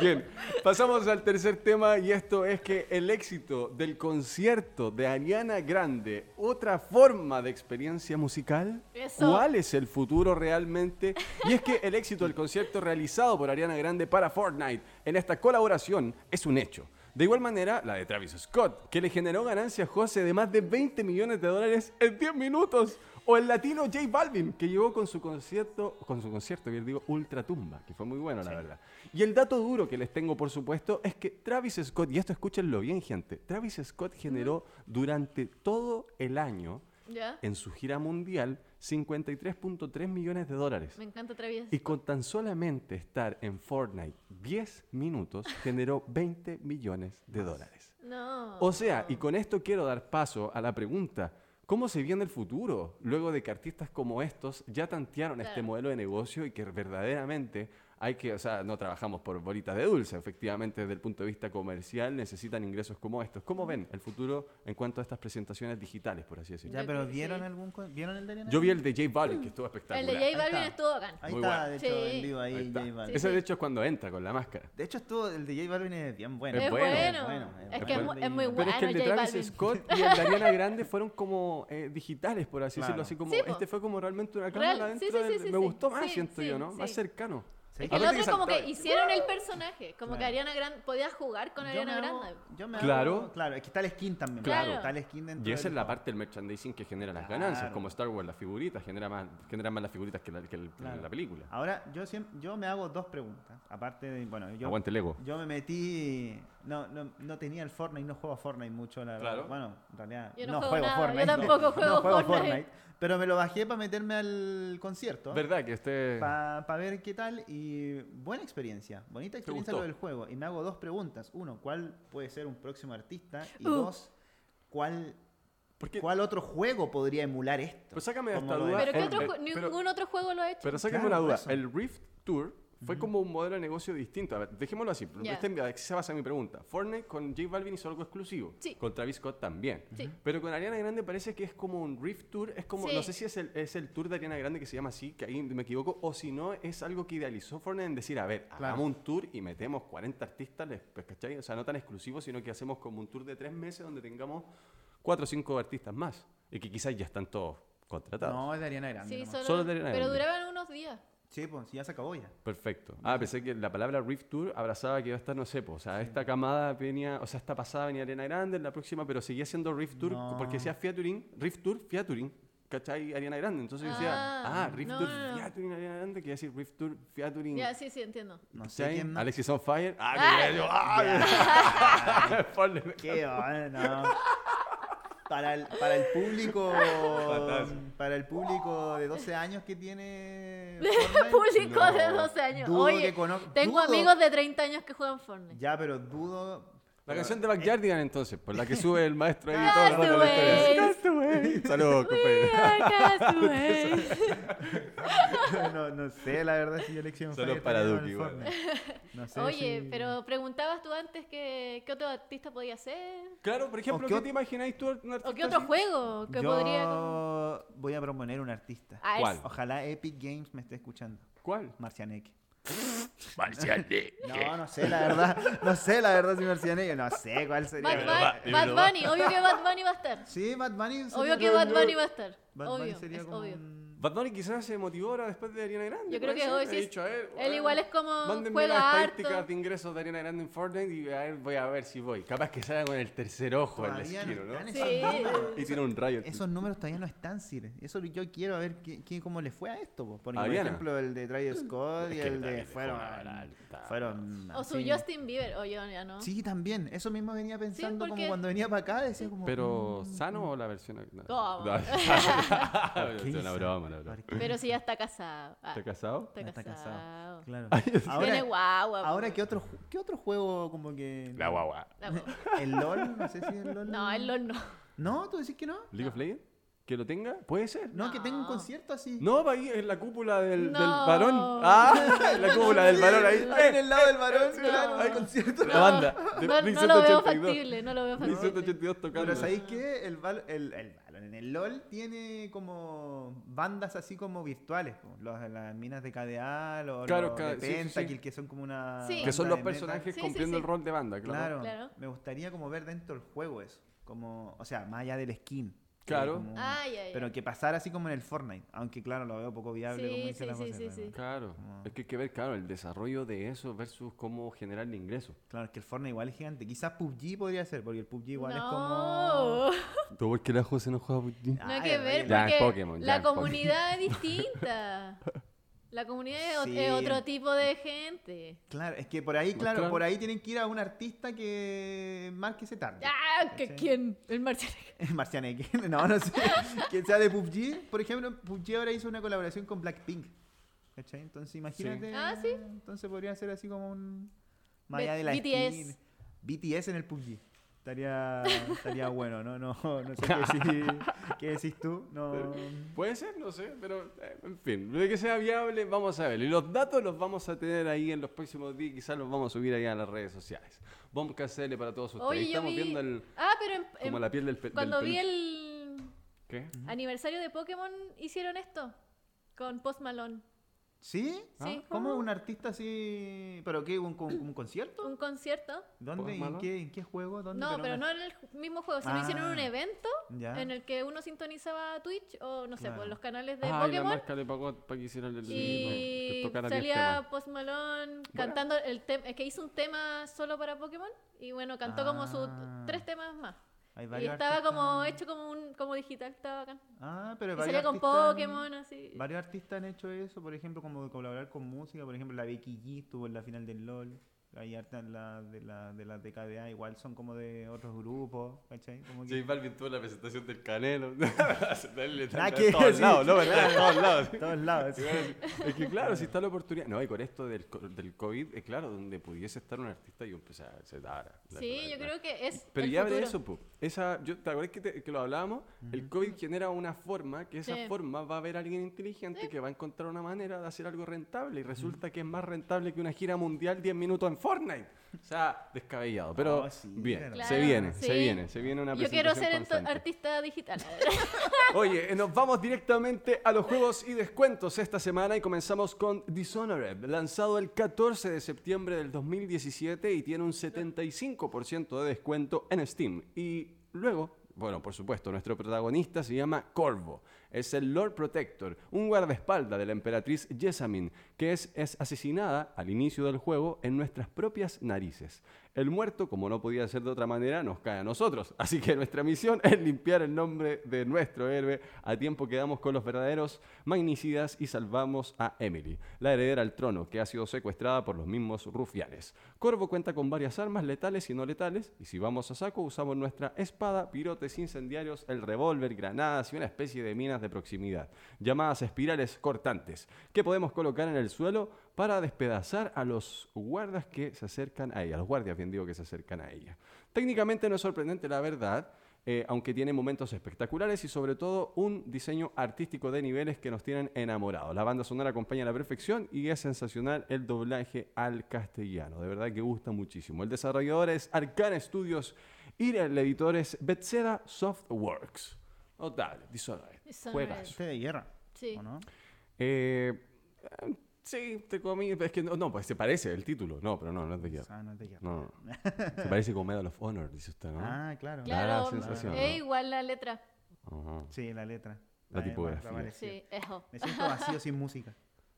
bien, pasamos al tercer tema y esto es que el éxito del concierto de Ariana Grande, otra forma de experiencia musical, Eso. ¿cuál es el futuro realmente? Y es que el éxito del concierto realizado por Ariana Grande para Fortnite en esta colaboración es un hecho. De igual manera, la de Travis Scott, que le generó ganancias José de más de 20 millones de dólares en 10 minutos. O el latino J Balvin, que llegó con su concierto, con su concierto, bien digo, Ultra Tumba, que fue muy bueno, la verdad. Y el dato duro que les tengo, por supuesto, es que Travis Scott, y esto escúchenlo bien, gente, Travis Scott generó durante todo el año, ¿Ya? en su gira mundial, 53.3 millones de dólares. Me encanta Travis. Y con tan solamente estar en Fortnite 10 minutos, <laughs> generó 20 millones de dólares. No. O sea, y con esto quiero dar paso a la pregunta, ¿cómo se viene el futuro? Luego de que artistas como estos ya tantearon este modelo de negocio y que verdaderamente hay que, o sea, no trabajamos por bolitas de dulce, efectivamente desde el punto de vista comercial necesitan ingresos como estos. ¿Cómo ven el futuro en cuanto a estas presentaciones digitales, por así decirlo? Ya, Yo pero ¿vieron sí. algún ¿Vieron el de Ariana? Yo vi el de J Balvin, que estuvo el espectacular. de J Balvin estuvo bacán. Ahí Muy está, bueno. de hecho, Sí. en vivo ahí, Ahí. J Balvin. Sí, Ese de hecho es cuando entra con la máscara. De hecho, estuvo, el de J Balvin es bien bueno. Es Es bueno, bueno. es bueno, es Es que es bueno. es muy Pero bueno es que el de J Travis Balvin. Scott y el de Ariana Grande fueron como eh, digitales, por así Claro. decirlo. Así como, Sí, este fue como realmente una Real, cámara sí, dentro sí, del- sí, sí, Me sí. gustó más, Sí, siento sí, yo, ¿no? Más cercano. ¿Sí? Es que el otro que como que hicieron el personaje, como que. Ariana Grande, podías jugar con Yo Ariana me hago- Grande. yo me Claro. hago- claro, es que está el skin también. Claro. Está el skin dentro Y esa del es la parte del merchandising que genera las ganancias, como Star Wars, las figuritas, genera más, generan más las figuritas que la, que el- Claro. la película. Ahora, yo siempre, yo me hago dos preguntas. Aparte de, bueno, yo, Aguante Lego. yo me metí, no, no, no tenía el Fortnite, no juego a Fortnite mucho, la verdad. Claro. Bueno, en realidad Yo no no, juego juego nada, yo Fortnite. tampoco <laughs> juego no juego Fortnite. Pero me lo bajé para meterme al concierto. ¿Verdad que este... Para ver qué tal y buena experiencia, bonita experiencia lo del juego. Y me hago dos preguntas. Uno, ¿cuál puede ser un próximo artista? Y Uh. dos, ¿cuál, Porque, ¿cuál otro juego podría emular esto? Pero sácame de esta duda. Pero ¿qué el- otro el- ju- pero- ningún otro juego lo ha hecho. Pero sáquenme Claro, una duda. eso. El Rift Tour fue como un modelo de negocio distinto. A ver, dejémoslo así. Ya. Este, se basa mi pregunta. Fortnite con J Balvin hizo algo exclusivo. Sí. Con Travis Scott también. Sí. Pero con Ariana Grande parece que es como un Rift Tour. Es como, Sí. no sé si es el, es el tour de Ariana Grande que se llama así, que ahí me equivoco, o si no, es algo que idealizó Fortnite en decir, a ver, Claro. hagamos un tour y metemos 40 artistas, pues, ¿cachai? O sea, no tan exclusivo, sino que hacemos como un tour de tres meses donde tengamos cuatro o cinco artistas más. Y que quizás ya están todos contratados. No, es de Ariana Grande. Sí, solo, Solo de Ariana pero Grande. duraban unos días. Sí, pues ya se acabó ya. Perfecto. Ah, pensé que la palabra Rift Tour abrazaba que iba a estar, no sé, po, o sea, esta camada venía, o sea, esta pasada venía Ariana Grande, en la próxima, pero seguía siendo Rift Tour, No. porque decía featuring, Rift Tour, featuring, ¿cachai? Ariana Grande. Entonces yo decía, Ah, ah, Rift no, Tour, no, no. featuring Ariana Grande, que iba a decir Rift Tour, featuring. Ya, sí, sí, entiendo. No sé ¿cachai? quién más. Alexis on Fire. Ah, Ah. que yo, ah, <laughs> ponle- Qué bueno. Para el, para el público para el público de 12 años que tiene <laughs> Fortnite, Público no, de 12 años. Oye, tengo dudo- amigos de 30 años que juegan Fortnite. Ya, pero dudo La canción de Backyardigan, entonces, por la que <laughs> sube el maestro ahí Ah, todo el rato <laughs> Saludos, <laughs> no, no sé la verdad si yo elección Solo para Duki, bueno. No sé Oye, si- pero preguntabas tú antes que, qué otro artista podía ser. Claro, por ejemplo, ¿O qué ¿qué ot- te imagináis tú? un ¿O artista qué otro así? juego que yo podría... como- voy a proponer un artista. Ah, ¿Cuál? Ojalá Epic Games me esté escuchando. ¿Cuál? Marcianeque. <laughs> No, no sé la verdad. No sé la verdad si Marcianeque. No sé cuál sería. Bad, Bunny, Bad Bunny, obvio que Bad Bunny va a estar. Sí, Bad Bunny. sería Obvio que como- Bad Bunny va a estar. Bad Bunny Obvio, sería es como obvio. un- Bad Bunny quizás se motivó ahora después de Ariana Grande. Yo creo que hoy sí es- dicho, a ver, Él igual es como Mándenme juega las harto. estadísticas de ingresos de Ariana Grande en Fortnite y a ver, voy a ver si voy. Capaz que salga con el tercer ojo en la no esquina, ¿no? están Sí. números. Y tiene un rayo. Esos números todavía no están, Sir. Eso yo quiero a ver qué, qué- cómo le fue a esto. po. Porque, ¿A por ejemplo, el de Travis Scott y Es que el de... Fueron... fueron O su así. Justin Bieber, o yo ya no. Sí, también. Eso mismo venía pensando porque- como cuando venía para acá. Decía como... Pero, mm, ¿sano o la versión? No. ¿Cómo? <laughs> No. <laughs> ¿qué Es una broma, Pero si ya está casado. Ah, ¿Estás casado? está Ya está casado. casado. Claro. <laughs> Tiene Ahora, guagua. ahora po. ¿qué, otro, ¿qué otro juego como que... La guagua. La guagua. ¿El LOL? No sé si el LOL... No, el LOL no. ¿No? ¿Tú decís que no? ¿League of Legends? ¿Que lo tenga? Puede ser. No, que tenga un concierto así. No, va ahí en la cúpula del, del No. varón. Ah, <laughs> en la cúpula del varón ahí. Ahí en el lado del varón, No. claro, hay concierto. La banda. de No, Blink no lo veo 182. factible, no lo veo Blink factible. 182 tocando. Pero ¿sabéis qué? El, val- el, el Valorant, en el LOL tiene como bandas así como virtuales. como los, las minas de KDA, los, Claro, los ca- de sí, sí, sí. Pentakill, que son como una. Sí. Que son banda los de metal. personajes Sí, sí, cumpliendo sí. el rol de banda, claro. Claro, Claro. me gustaría como ver dentro del juego eso. Como, o sea, más allá del skin. Claro. como- Ah, ya, ya. Pero que pasara así como en el Fortnite. Aunque claro, lo veo poco viable. Sí, como dice sí, la sí, José, sí. Claro. Como- Es que hay que ver, claro, el desarrollo de eso versus cómo generar ingresos. Claro, es que el Fortnite igual es gigante. Quizás PUBG podría ser, porque el PUBG igual es como. <laughs> no, ¿Tú por qué la José no juega PUBG? no hay Ay, que ver Ya, porque Pokémon, ya, la Pokémon. comunidad es distinta. <laughs> La comunidad Sí. es otro tipo de gente. Claro, es que por ahí, claro, Claro. por ahí tienen que ir a un artista que marque ese target. Ah, ¿que. ¿quién? El marciano. Marcianeque. <laughs> <laughs> No, no sé. que sea de PUBG. Por ejemplo, PUBG ahora hizo una colaboración con Blackpink. ¿Cachai? Entonces imagínate. Ah, sí. Entonces podría ser así como un. Más allá de la BTS. skin. BTS en el PUBG. Estaría, estaría bueno, ¿no? No, no sé qué, <laughs> decís- qué decís tú. No. Puede ser, no sé, pero eh, en fin, de que sea viable, vamos a ver. Y los datos los vamos a tener ahí en los próximos días, quizás los vamos a subir ahí a las redes sociales. Bomb KCL para todos ustedes. Oye, Estamos vi... viendo el, Ah, pero en- como en- la piel del pe- del cuando vi el ¿Qué? aniversario de Pokémon hicieron esto con Post Malone. ¿Sí? Sí. ¿Cómo un artista así? ¿Pero qué? ¿Un, con- un concierto? Un concierto. ¿Dónde? ¿En qué, ¿En qué juego? ¿Dónde? No, pero no en el mismo juego, sino hicieron un Ah. evento Ya. en el que uno sintonizaba Twitch o no sé, Claro. pues los canales de Ah, y la Pokémon. marca le pagó para que hicieran el... que Y tocara 10 salía. Post Malone cantando el tema, que hizo un tema solo para Pokémon y bueno, cantó como sus Ah. tres temas más. Hay Y estaba artistas- como hecho como un como digital, estaba bacán. Ah, pero Y con artistas- Pokémon así. Varios artistas han hecho eso, por ejemplo, como de colaborar con música. Por ejemplo, la Becky G estuvo en la final del LOL. Hay harta en la, de la de la DKDA, igual son como de otros grupos, ¿cachai? Como que... J Balvin tuvo la presentación del Canelo. <laughs> De que todos decir. lados, ¿no? ¿Verdad? De todos lados. todos lados. sí. Es que claro, si está la oportunidad. No, y con esto del, del COVID, eh, claro, donde pudiese estar un artista, yo empecé a se dara, la- Sí, la- yo la- creo que es Pero el ya de futuro. eso, po. Esa, yo, ¿te acuerdas que, te- que lo hablábamos? El COVID genera una forma, que esa Sí. forma va a haber alguien inteligente que va a encontrar una manera de hacer algo rentable. Y resulta que es más rentable que una gira mundial 10 minutos en Fortnite. O sea, descabellado. Pero Oh, sí, bien, se viene, se viene, se viene una Yo quiero presentación ser constante. artista digital. <laughs> Oye, eh, nos vamos directamente a los juegos y descuentos esta semana y comenzamos con Dishonored, lanzado el 14 de septiembre del 2017 y tiene un 75% de descuento en Steam. Y luego, bueno, por supuesto, nuestro protagonista se llama Corvo. Es el Lord Protector, un guardaespaldas de la emperatriz Jessamine, que es, es asesinada al inicio del juego en nuestras propias narices. El muerto, como no podía ser de otra manera, nos cae a nosotros. <laughs> Así que nuestra misión es limpiar el nombre de nuestro héroe a tiempo que damos con los verdaderos magnicidas y salvamos a Emily, la heredera al trono, que ha sido secuestrada por los mismos rufianes. Corvo cuenta con varias armas letales y no letales, y si vamos a saco usamos nuestra espada, pirotes incendiarios, el revólver, granadas y una especie de minas de proximidad, llamadas espirales cortantes, que podemos colocar en el suelo para despedazar a los guardas que se acercan a ella, a los guardias, bien digo, que se acercan a ella. Técnicamente no es sorprendente, la verdad, eh, aunque tiene momentos espectaculares y sobre todo un diseño artístico de niveles que nos tienen enamorados. La banda sonora acompaña a la perfección y es sensacional el doblaje al castellano. De verdad que gusta muchísimo. El desarrollador es Arcane Studios y el editor es Bethesda Softworks. Notable, Dishonored. Dishonored. Juegas. Este de guerra, Sí. ¿o no? Eh, sí, te comí. Es que no, no, pues se parece el título. No, pero no, no es de guerra. Ah, no es de guerra. No, no. <laughs> Se parece como Medal of Honor, dice usted, ¿no? Ah, claro. Claro, sensación, es ¿no? igual la letra. Ajá. Sí, la letra. La tipografía. Sí, eso. Me siento vacío sin música.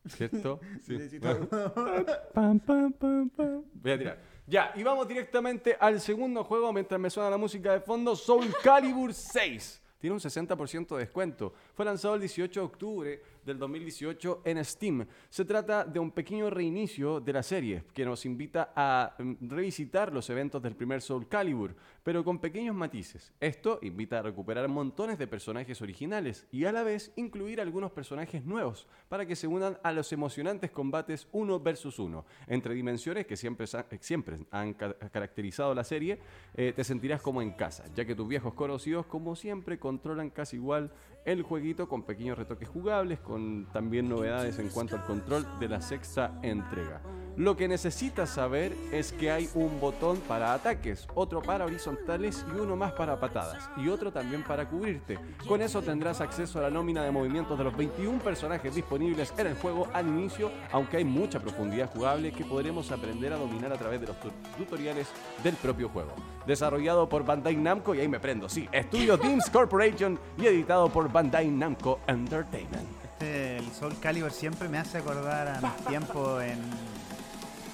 ¿Cierto? <laughs> Sí. Necesito- <laughs> Pam, pam, pam, pam. Voy a tirar. Ya, y vamos directamente al segundo juego mientras me suena la música de fondo, Soul Calibur 6. Tiene un 60% de descuento. Fue lanzado el 18 de octubre del 2018 en Steam. Se trata de un pequeño reinicio de la serie que nos invita a mm, revisitar los eventos del primer Soul Calibur, pero con pequeños matices. Esto invita a recuperar montones de personajes originales y a la vez incluir algunos personajes nuevos para que se unan a los emocionantes combates uno versus uno entre dimensiones que siempre, siempre han ca- caracterizado la serie. eh, te sentirás como en casa, ya que tus viejos conocidos, como siempre, controlan casi igual el jueguito con pequeños retoques jugables, con también novedades en cuanto al control de la sexta entrega. Lo que necesitas saber es que hay un botón para ataques, otro para horizontales y uno más para patadas, y otro también para cubrirte. Con eso tendrás acceso a la nómina de movimientos de los 21 personajes disponibles en el juego al inicio, aunque hay mucha profundidad jugable que podremos aprender a dominar a través de los tu- tutoriales del propio juego. Desarrollado por Bandai Namco, y ahí me prendo, sí, Studio Teams Corporation y editado por Bandai Namco Entertainment. Este, el Soul Calibur siempre me hace acordar a mis tiempos en,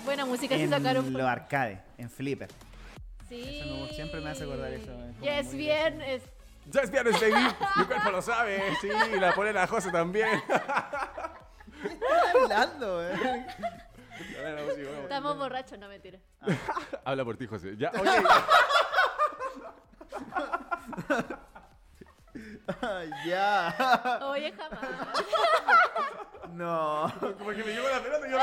Buena música se sacaron. en los arcades, en Flipper. Sí. Eso me- siempre me hace acordar eso, Ya es bien. Es... Ya es viernes, baby. Mi cuerpo lo sabe. Sí, y la pone la José también. hablando, eh? Estamos borrachos, no mentira. Habla por ti, José. Ya, <laughs> oye. <laughs> Ay, ya. <laughs> Oye, jamás. No. Como que me llevo la pelota y yo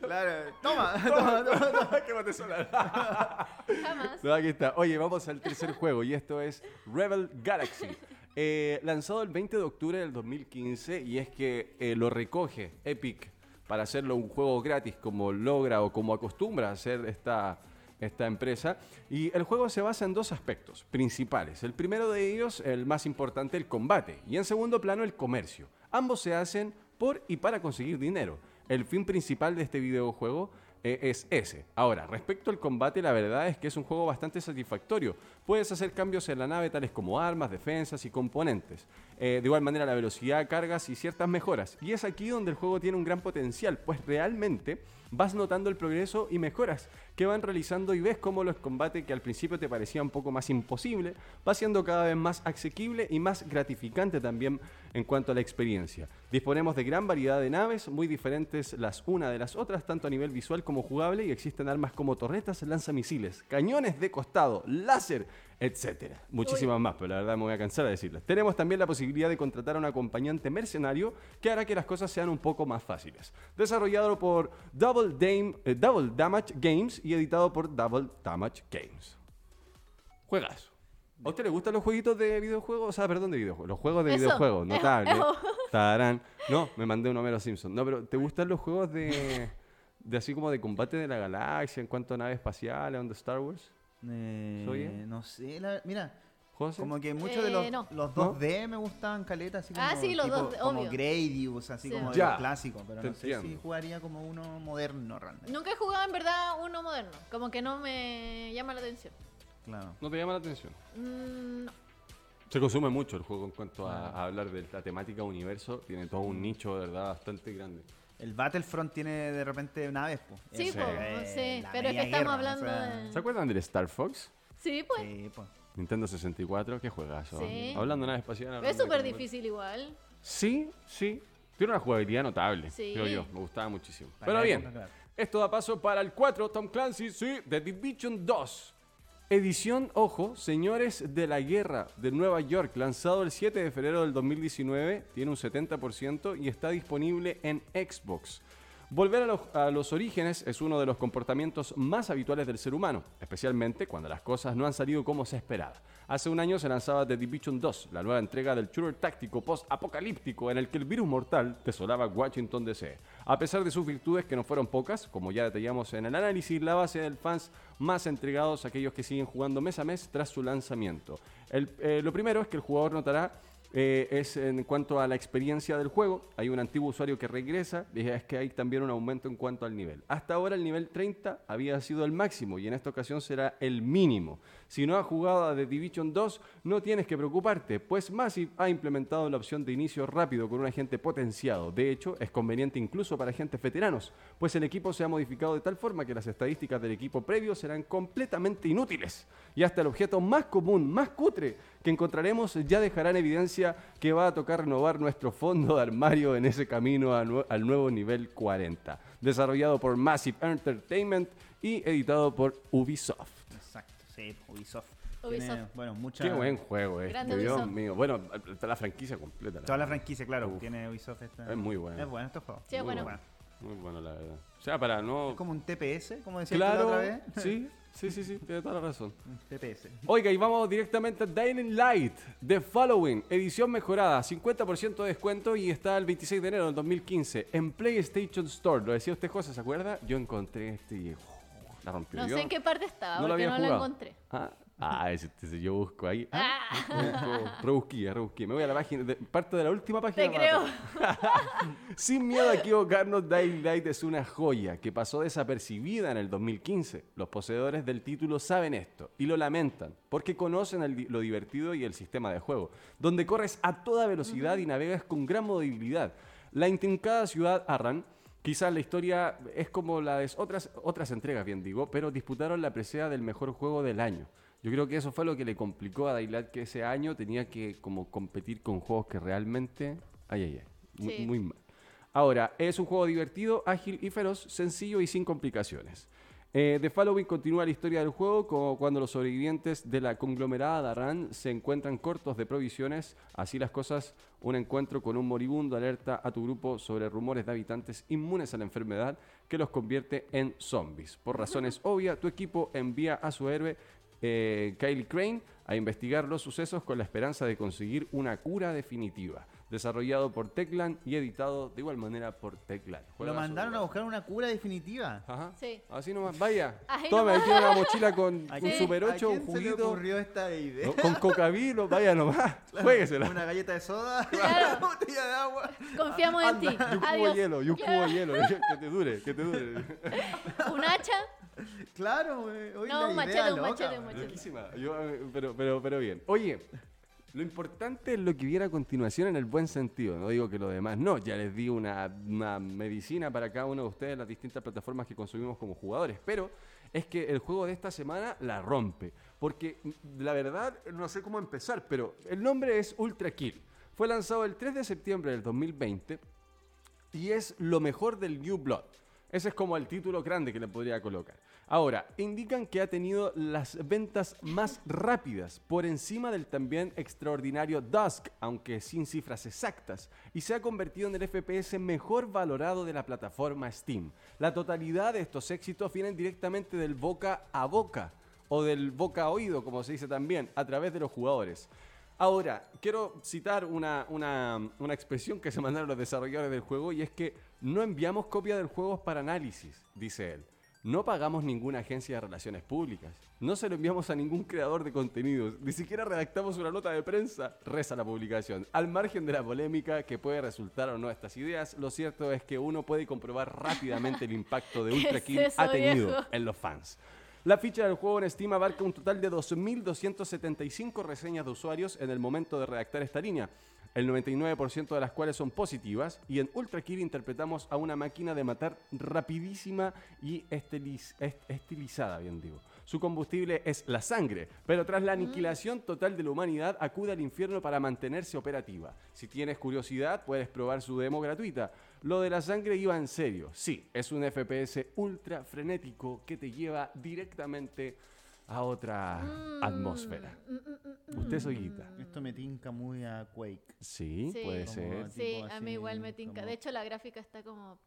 Claro. <laughs> Toma, toma, toma. toma. Quémate sola. Jamás. No, aquí está. Oye, vamos al tercer juego y esto es Rebel Galaxy. Eh, lanzado el 20 de octubre del 2015 y es que eh, lo recoge Epic para hacerlo un juego gratis como logra o como acostumbra a hacer esta, esta empresa. Y el juego se basa en dos aspectos principales. El primero de ellos, el más importante, el combate. Y en segundo plano, el comercio. Ambos se hacen por y para conseguir dinero. El fin principal de este videojuego eh, es ese. Ahora, respecto al combate, la verdad es que es un juego bastante satisfactorio. Puedes hacer cambios en la nave tales como armas, defensas y componentes. Eh, de igual manera la velocidad, cargas y ciertas mejoras. Y es aquí donde el juego tiene un gran potencial, pues realmente vas notando el progreso y mejoras que van realizando y ves cómo los combates que al principio te parecían un poco más imposible, va siendo cada vez más asequible y más gratificante también en cuanto a la experiencia. Disponemos de gran variedad de naves, muy diferentes las una de las otras, tanto a nivel visual como jugable, y existen armas como torretas, lanzamisiles, cañones de costado, láser, etcétera. Muchísimas más, pero la verdad me voy a cansar de decirlas. Tenemos también la posibilidad de contratar a un acompañante mercenario que hará que las cosas sean un poco más fáciles. Desarrollado por Double, Dame- eh, Double Damage Games y editado por Double Damage Games. Juegas. ¿A usted le gustan los jueguitos de videojuegos? O sea, perdón, de videojuegos. Los juegos de Eso. videojuegos, <laughs> notable. Tarán. No, me mandé un Homero Simpson. No, pero ¿te gustan los juegos de, de así como de combate de la galaxia en cuanto a naves espaciales, onda Star Wars? Eh, ¿Soy? no sé, la- mira, ¿José? como que muchos de Eh, los, no. los ¿No? 2D me gustaban caleta, así como, Ah, sí, los tipo- 2D, como obvio. Gradius, así Sí. como de Ya, los clásicos, pero te no sé si jugaría como uno moderno realmente. Nunca he jugado en verdad uno moderno. Como que no me llama la atención. Claro. ¿No te llama la atención? Mm, no. Se consume mucho el juego en cuanto a, a hablar de la temática universo. Tiene todo un nicho, de verdad, bastante grande. El Battlefront tiene de repente naves, po. Sí, Eso po, es sí, pero es que estamos guerra, hablando o sea, de- ¿Se acuerdan del Star Fox? Sí, pues. Sí, po. Nintendo 64, qué juegazo. Sí. Hablando de nave espacial. Pero es súper difícil igual. Sí, sí. Tiene una jugabilidad notable, Sí. creo yo. Me gustaba muchísimo. Para Pero bien, época, claro. esto da paso para el 4, Tom Clancy, sí, The Division 2. Edición, ojo, Señores de la Guerra de Nueva York, lanzado el 7 de febrero del 2019, tiene un 70% y está disponible en Xbox. Volver a los, orígenes es uno de los comportamientos más habituales del ser humano, especialmente cuando las cosas no han salido como se esperaba. Hace un año se lanzaba The Division 2, la nueva entrega del shooter táctico post-apocalíptico en el que el virus mortal desolaba Washington DC. A pesar de sus virtudes que no fueron pocas, como ya detallamos en el análisis, la base del fans más entregados aquellos que siguen jugando mes a mes tras su lanzamiento. Eh, lo primero es que el jugador notará eh, es en cuanto a la experiencia del juego. Hay un antiguo usuario que regresa y es que hay también un aumento en cuanto al nivel. Hasta ahora el nivel 30 había sido el máximo y en esta ocasión será el mínimo. Si no has jugado a The Division 2, no tienes que preocuparte, pues Massive ha implementado la opción de inicio rápido con un agente potenciado. De hecho, es conveniente incluso para agentes veteranos, pues el equipo se ha modificado de tal forma que las estadísticas del equipo previo serán completamente inútiles. Y hasta el objeto más común, más cutre que encontraremos ya dejará en evidencia que va a tocar renovar nuestro fondo de armario en ese camino al nuevo nivel 40. Desarrollado por Massive Entertainment y editado por Ubisoft. Sí, Ubisoft. Ubisoft. Tiene, bueno, mucha... Qué buen juego este, Grande Dios Ubisoft. mío. Bueno, está la franquicia completa. Toda la franquicia, claro, Uf. tiene Ubisoft esta. Es muy bueno. Es bueno este juego. Sí, es Muy bueno. Muy bueno, la verdad. O sea, para no... Es como un TPS, como decía la Claro, otra vez. sí, <laughs> sí, sí, sí, tiene toda la razón. Un TPS. Oiga, y vamos directamente a Dying Light, The Following, edición mejorada, 50% de descuento y está el 26 de enero del 2015 en PlayStation Store. Lo decía usted, José, ¿se acuerda? Yo encontré este uf, la rompió. No Yo sé en qué parte estaba, no porque había no jugado. lo encontré. Ah, ah ese, ese yo busco ahí. Ah, <laughs> busco, rebusqué, rebusqué. Me voy a la página, de- parte de la última página. Te creo. <laughs> Sin miedo a equivocarnos, Dying Light es una joya que pasó desapercibida en el 2015. Los poseedores del título saben esto y lo lamentan porque conocen el lo divertido y el sistema de juego, donde corres a toda velocidad y navegas con gran movilidad. La intrincada ciudad Arran Quizás la historia es como la de otras, otras entregas, bien digo, pero disputaron la presea del mejor juego del año. Yo creo que eso fue lo que le complicó a Daylight que ese año tenía que como competir con juegos que realmente... Ay, ay, ay. Muy, Sí. muy mal. Ahora, es un juego divertido, ágil y feroz, sencillo y sin complicaciones. Eh, The Following continúa la historia del juego como cuando los sobrevivientes de la conglomerada Darran se encuentran cortos de provisiones. Así las cosas, un encuentro con un moribundo alerta a tu grupo sobre rumores de habitantes inmunes a la enfermedad que los convierte en zombies. Por razones <laughs> obvias, tu equipo envía a su héroe eh, Kyle Crane a investigar los sucesos con la esperanza de conseguir una cura definitiva. Desarrollado por Teclan y editado de igual manera por Teclan. Lo mandaron a buscar una cura definitiva. Ajá. Sí. Así nomás, vaya. Ahí Tome, nomás. tiene una mochila con <laughs> ¿A un Super a 8, un quién se le juguito, ocurrió esta idea? no, con cocavilo, vaya nomás. <laughs> Jueguesela. Una galleta de soda, <laughs> Claro. una botella de agua. Confiamos en ti. Y un cubo de Adiós. hielo, y un cubo de hielo. que te dure, que te dure. Un hacha. Claro, güey. Oye, No, la un idea machete, un loca, machete, un machete. Yo, eh, pero, pero, pero bien. Oye, lo importante es lo que viene a continuación en el buen sentido. No digo que lo demás no. Ya les di una, medicina para cada uno de ustedes las distintas plataformas que consumimos como jugadores. Pero es que el juego de esta semana la rompe. Porque mm, la verdad, no sé cómo empezar, pero el nombre es Ultra Kill. Fue lanzado el 3 de septiembre del 2020 y es lo mejor del New Blood. Ese es como el título grande que le podría colocar. Ahora, indican que ha tenido las ventas más rápidas por encima del también extraordinario Dusk, aunque sin cifras exactas, y se ha convertido en el FPS mejor valorado de la plataforma Steam. La totalidad de estos éxitos vienen directamente del boca a boca, o del boca a oído, como se dice también, a través de los jugadores. Ahora, quiero citar una, una- una expresión que se mandaron los desarrolladores del juego y es que no enviamos copia del juego para análisis, dice él. No pagamos ninguna agencia de relaciones públicas. No se lo enviamos a ningún creador de contenidos. Ni siquiera redactamos una nota de prensa. Reza la publicación. Al margen de la polémica que puede resultar o no estas ideas, lo cierto es que uno puede comprobar rápidamente el impacto de <laughs> ¿Qué Ultra es Kill eso, ha tenido en los fans. La ficha del juego en Steam abarca un total de 2.275 reseñas de usuarios en el momento de redactar esta línea, el 99% de las cuales son positivas, y en Ultra Kill interpretamos a una máquina de matar rapidísima y estiliz- est- estilizada, bien digo. Su combustible es la sangre, pero tras la aniquilación total de la humanidad acude al infierno para mantenerse operativa. Si tienes curiosidad, puedes probar su demo gratuita. Lo de la sangre iba en serio. Sí, es un FPS ultra frenético que te lleva directamente a otra atmósfera. Usted Soyita. Esto me tinca muy a Quake. Sí, Sí. puede ser. Sí, a mí igual me tinca. como- De hecho, la gráfica está como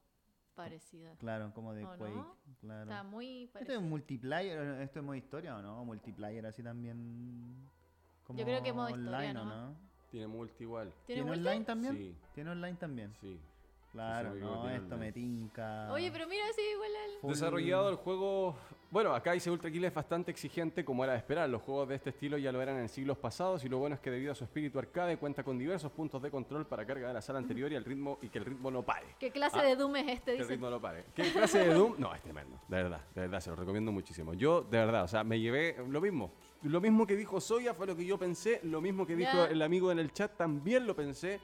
parecida. Claro, como de. Quake. Claro. Está muy ¿Esto es parecida. un multiplayer? ¿Esto es modo historia o no? ¿Multiplayer así también? Como Yo creo que modo historia, online, ¿o ¿no? no? Tiene multi igual. ¿Tiene ¿Tiene multi? online también? Sí. ¿Tiene online también? Sí. Claro, no, esto me tinca. Oye, pero mira, sí, igual al... Full- Desarrollado el juego. Bueno, acá dice Ultra Kill es bastante exigente, como era de esperar. Los juegos de este estilo ya lo eran en siglos pasados, y lo bueno es que debido a su espíritu arcade cuenta con diversos puntos de control para carga de la sala anterior y el ritmo y que el ritmo no pare. ¿Qué clase Ah, de Doom es este? Que el ritmo no pare. ¿Qué clase de Doom? No, es tremendo. De verdad, de verdad, se lo recomiendo muchísimo. Yo, de verdad, o sea, me llevé lo mismo. Lo mismo que dijo Soya fue lo que yo pensé. Lo mismo que dijo Ya. el amigo en el chat también lo pensé.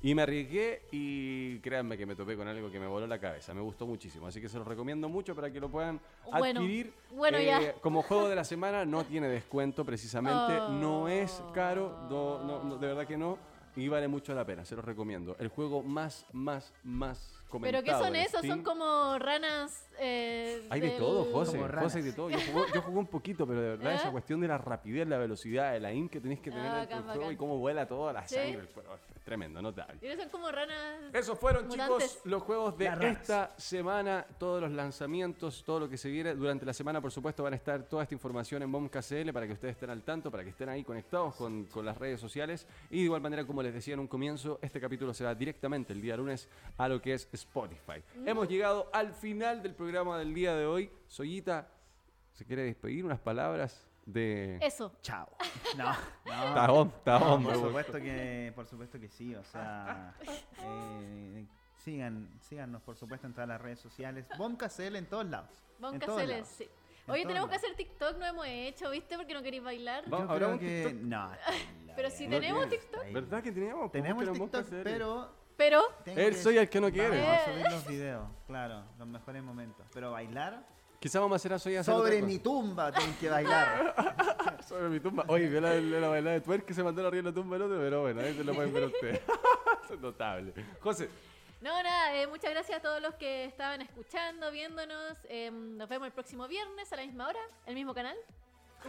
Y me arriesgué y créanme que me topé con algo que me voló la cabeza. Me gustó muchísimo. Así que se los recomiendo mucho para que lo puedan Bueno, adquirir. bueno, ya. Eh, Como juego de la semana no tiene descuento precisamente. Oh. No es caro. No, no, no, de verdad que no. Y vale mucho la pena. Se los recomiendo. El juego más, más, más comentado. ¿Pero qué son esos? Steam. Son como ranas. Eh, Hay de del- todo, José. José, hay de todo. Yo jugué, yo jugué un poquito, pero de verdad ¿Eh? esa cuestión de la rapidez, la velocidad, el aim que tenés que tener Ah, dentro del bacán, juego y cómo vuela toda la Sí. sangre. del juego. Es tremendo, notable. Y son como ranas. Esos fueron, Mutantes. chicos, los juegos de esta semana. Todos los lanzamientos, todo lo que se viene durante la semana, por supuesto, van a estar toda esta información en BOMKCL para que ustedes estén al tanto, para que estén ahí conectados con, con las redes sociales. Y de igual manera, como les decía en un comienzo, este capítulo se va directamente el día lunes a lo que es Spotify. Hemos llegado al final del programa del día de hoy. Soyita, ¿se quiere despedir? Unas palabras de... Eso. Chao. <laughs> No, no. Tajón, tajón, por supuesto que, por supuesto que sí, o sea, eh, sigan, síganos por supuesto en todas las redes sociales, BombKCL en todos lados. hacerle, lados. sí. En Oye, tenemos que hacer TikTok, no hemos hecho, ¿viste? Porque no queréis bailar. Yo ¿habrá creo un que TikTok? no. <laughs> Pero si No tenemos. TikTok. ¿Verdad que teníamos? Tenemos TikTok, pero Pero, Él soy el que no quiere. Vamos a subir los videos, claro, los mejores momentos. Pero bailar Quizá vamos a hacer a Soya hacer sobre otra mi cosa. tumba tienen que bailar. <laughs> Sobre mi tumba. Oye, vio la, la, la bailada de twerk que se mandó arriba de la tumba del otro, pero bueno, ahí se lo pueden ver ustedes. <laughs> Eso es notable. José, no, nada, eh, muchas gracias a todos los que estaban escuchando, viéndonos. Eh, nos vemos el próximo viernes a la misma hora, el mismo canal.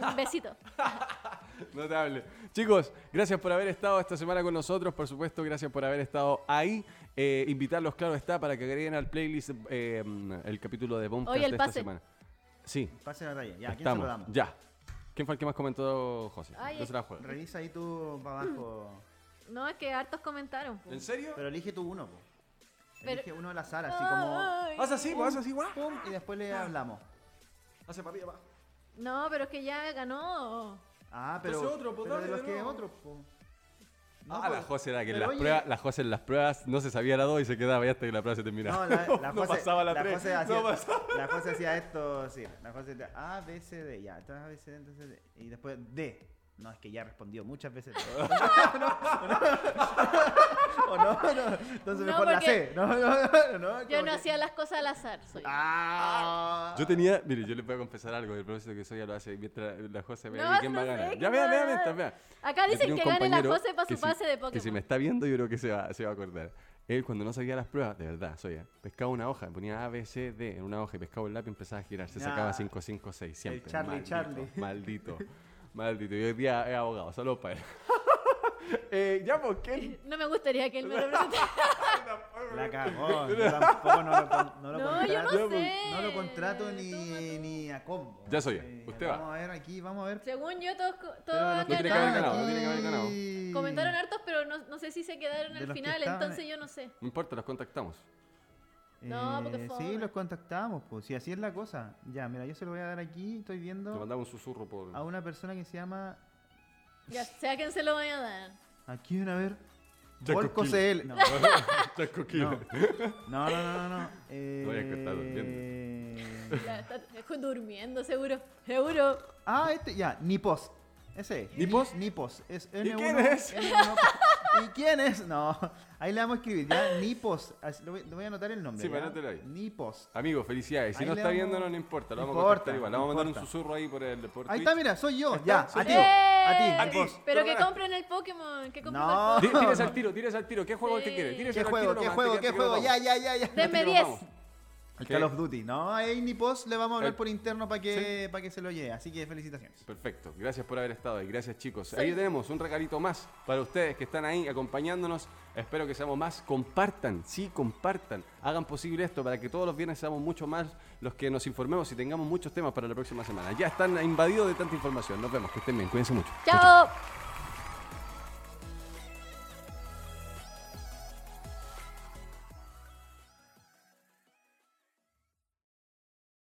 Un besito. <laughs> notable. Chicos, gracias por haber estado esta semana con nosotros. Por supuesto, gracias por haber estado ahí. Eh, invitarlos, claro está, para que agreguen al playlist eh, el capítulo de Bombcast el de esta pase. semana. Sí, Pase la talla, ya, ¿a quién se estamos. lo damos? Ya. ¿Quién fue el que más comentó, José? Ay, Yo se la juego. Revisa ahí tú para abajo. <clears throat> No, es que hartos comentaron. po. ¿En serio? Pero elige tú uno, po. Pero- Elige uno al azar, así como. Ay. Haz así, pues, haz así, guau. Pum, y después le hablamos. Hace arriba, va. No, pero es que ya ganó. Ah, pero. Entonces otro, po, pero de los de que nuevo. otro, po. No, ah, la José era que en pero las oye, pruebas, la José en las pruebas no se sabía la 2 y se quedaba ya hasta que la prueba se terminaba. No, la, la <laughs> no José, pasaba la la 3. José hacía, no pasaba. la José hacía esto, sí. La José A, B, C, D. Ya, entonces A, B, C, D, entonces D. Y después D. No, es que ya respondió muchas veces. D. <laughs> <laughs> o no, o no. Entonces No, mejor la C. <laughs> No, no, no. no Yo no que- hacía las cosas al azar. Soy. Ah. Yo tenía, mire, yo les voy a confesar algo, el propósito que soy ya lo hace mientras la José ve No, quién no va a sé ganar. Ya vea, vea, mientras vea. Acá dicen que gane la José para su si- pase de Que si Pokémon. me está viendo, yo creo que se va, se va a acordar. Él, cuando no sabía las pruebas, de verdad, soy ya, pescaba una hoja, ponía A, B, C, D en una hoja y pescaba el lápiz y empezaba a girar. Se sacaba Ah. 5, 5, 6, siempre. Charlie, maldito, Charlie. Maldito, maldito. Y hoy día es abogado, saludos para él. <laughs> eh, ya, pues, ¿quién? No me gustaría que él me <laughs> representara. <laughs> La cagó. Yo tampoco no lo, no lo No, yo no contrato. sé. No lo contrato ni, ni a combo. Ya soy yo. Eh, Usted va. Vamos a ver aquí, vamos a ver. Según yo, todos, co- todos No tiene que haber ganado, no tiene que haber ganado. aquí- Comentaron hartos, pero no, no sé si se quedaron De al los que final, estaban- entonces yo no sé. No importa, los contactamos. No, porque Eh, fome. Sí, los contactamos, pues. Si así es la cosa. Ya, mira, yo se lo voy a dar aquí. Estoy viendo mandamos un susurro por. a una persona que se llama. Ya sea quien se lo vaya a dar. Aquí, a ver. Volco. CL. No, Chaco no, <laughs> Kill. no, no, no. no, no. <laughs> Eh, No, es que está durmiendo. Ya, está durmiendo, seguro. Seguro. Ah, este, ya, Nipos. Ese es. ¿Nipos? Ni- Nipos. Es ¿Y N1, quién es? N1. ¿Y quién es? No. Ahí le vamos a escribir, ya. Nipos. Así, Le voy, a anotar el nombre. Sí, ya. anótelo ahí. Nipos. Amigo, felicidades. Si Ahí no le está vamos- viéndonos, no importa. Lo No vamos a importa, contactar igual. Le vamos a mandar un susurro ahí por el por Ahí Twitch. está, mira, soy yo. Está, Ya, soy a ti. A ti, Aquí. Nipos. Pero que compren el Pokémon. Que compren No. el Pokémon. Tírese al tiro, tírese al tiro. ¿Qué juego es el que quiere? ¿Qué al juego? ¿Qué nomás, juego? ¿Qué que- juego? Ya, ya, ya, ya. Denme nos 10. vamos. El ¿Qué? Call of Duty. No, ahí Nipos le vamos a hablar El- por interno para que, para que se lo lleve. Así que felicitaciones. Perfecto, gracias por haber estado ahí, gracias chicos. Sí. Ahí tenemos un regalito más para ustedes que están ahí acompañándonos. Espero que seamos más. Compartan, sí, compartan. Hagan posible esto para que todos los viernes seamos mucho más los que nos informemos y tengamos muchos temas para la próxima semana. Ya están invadidos de tanta información. Nos vemos, que estén bien, cuídense mucho. Chao.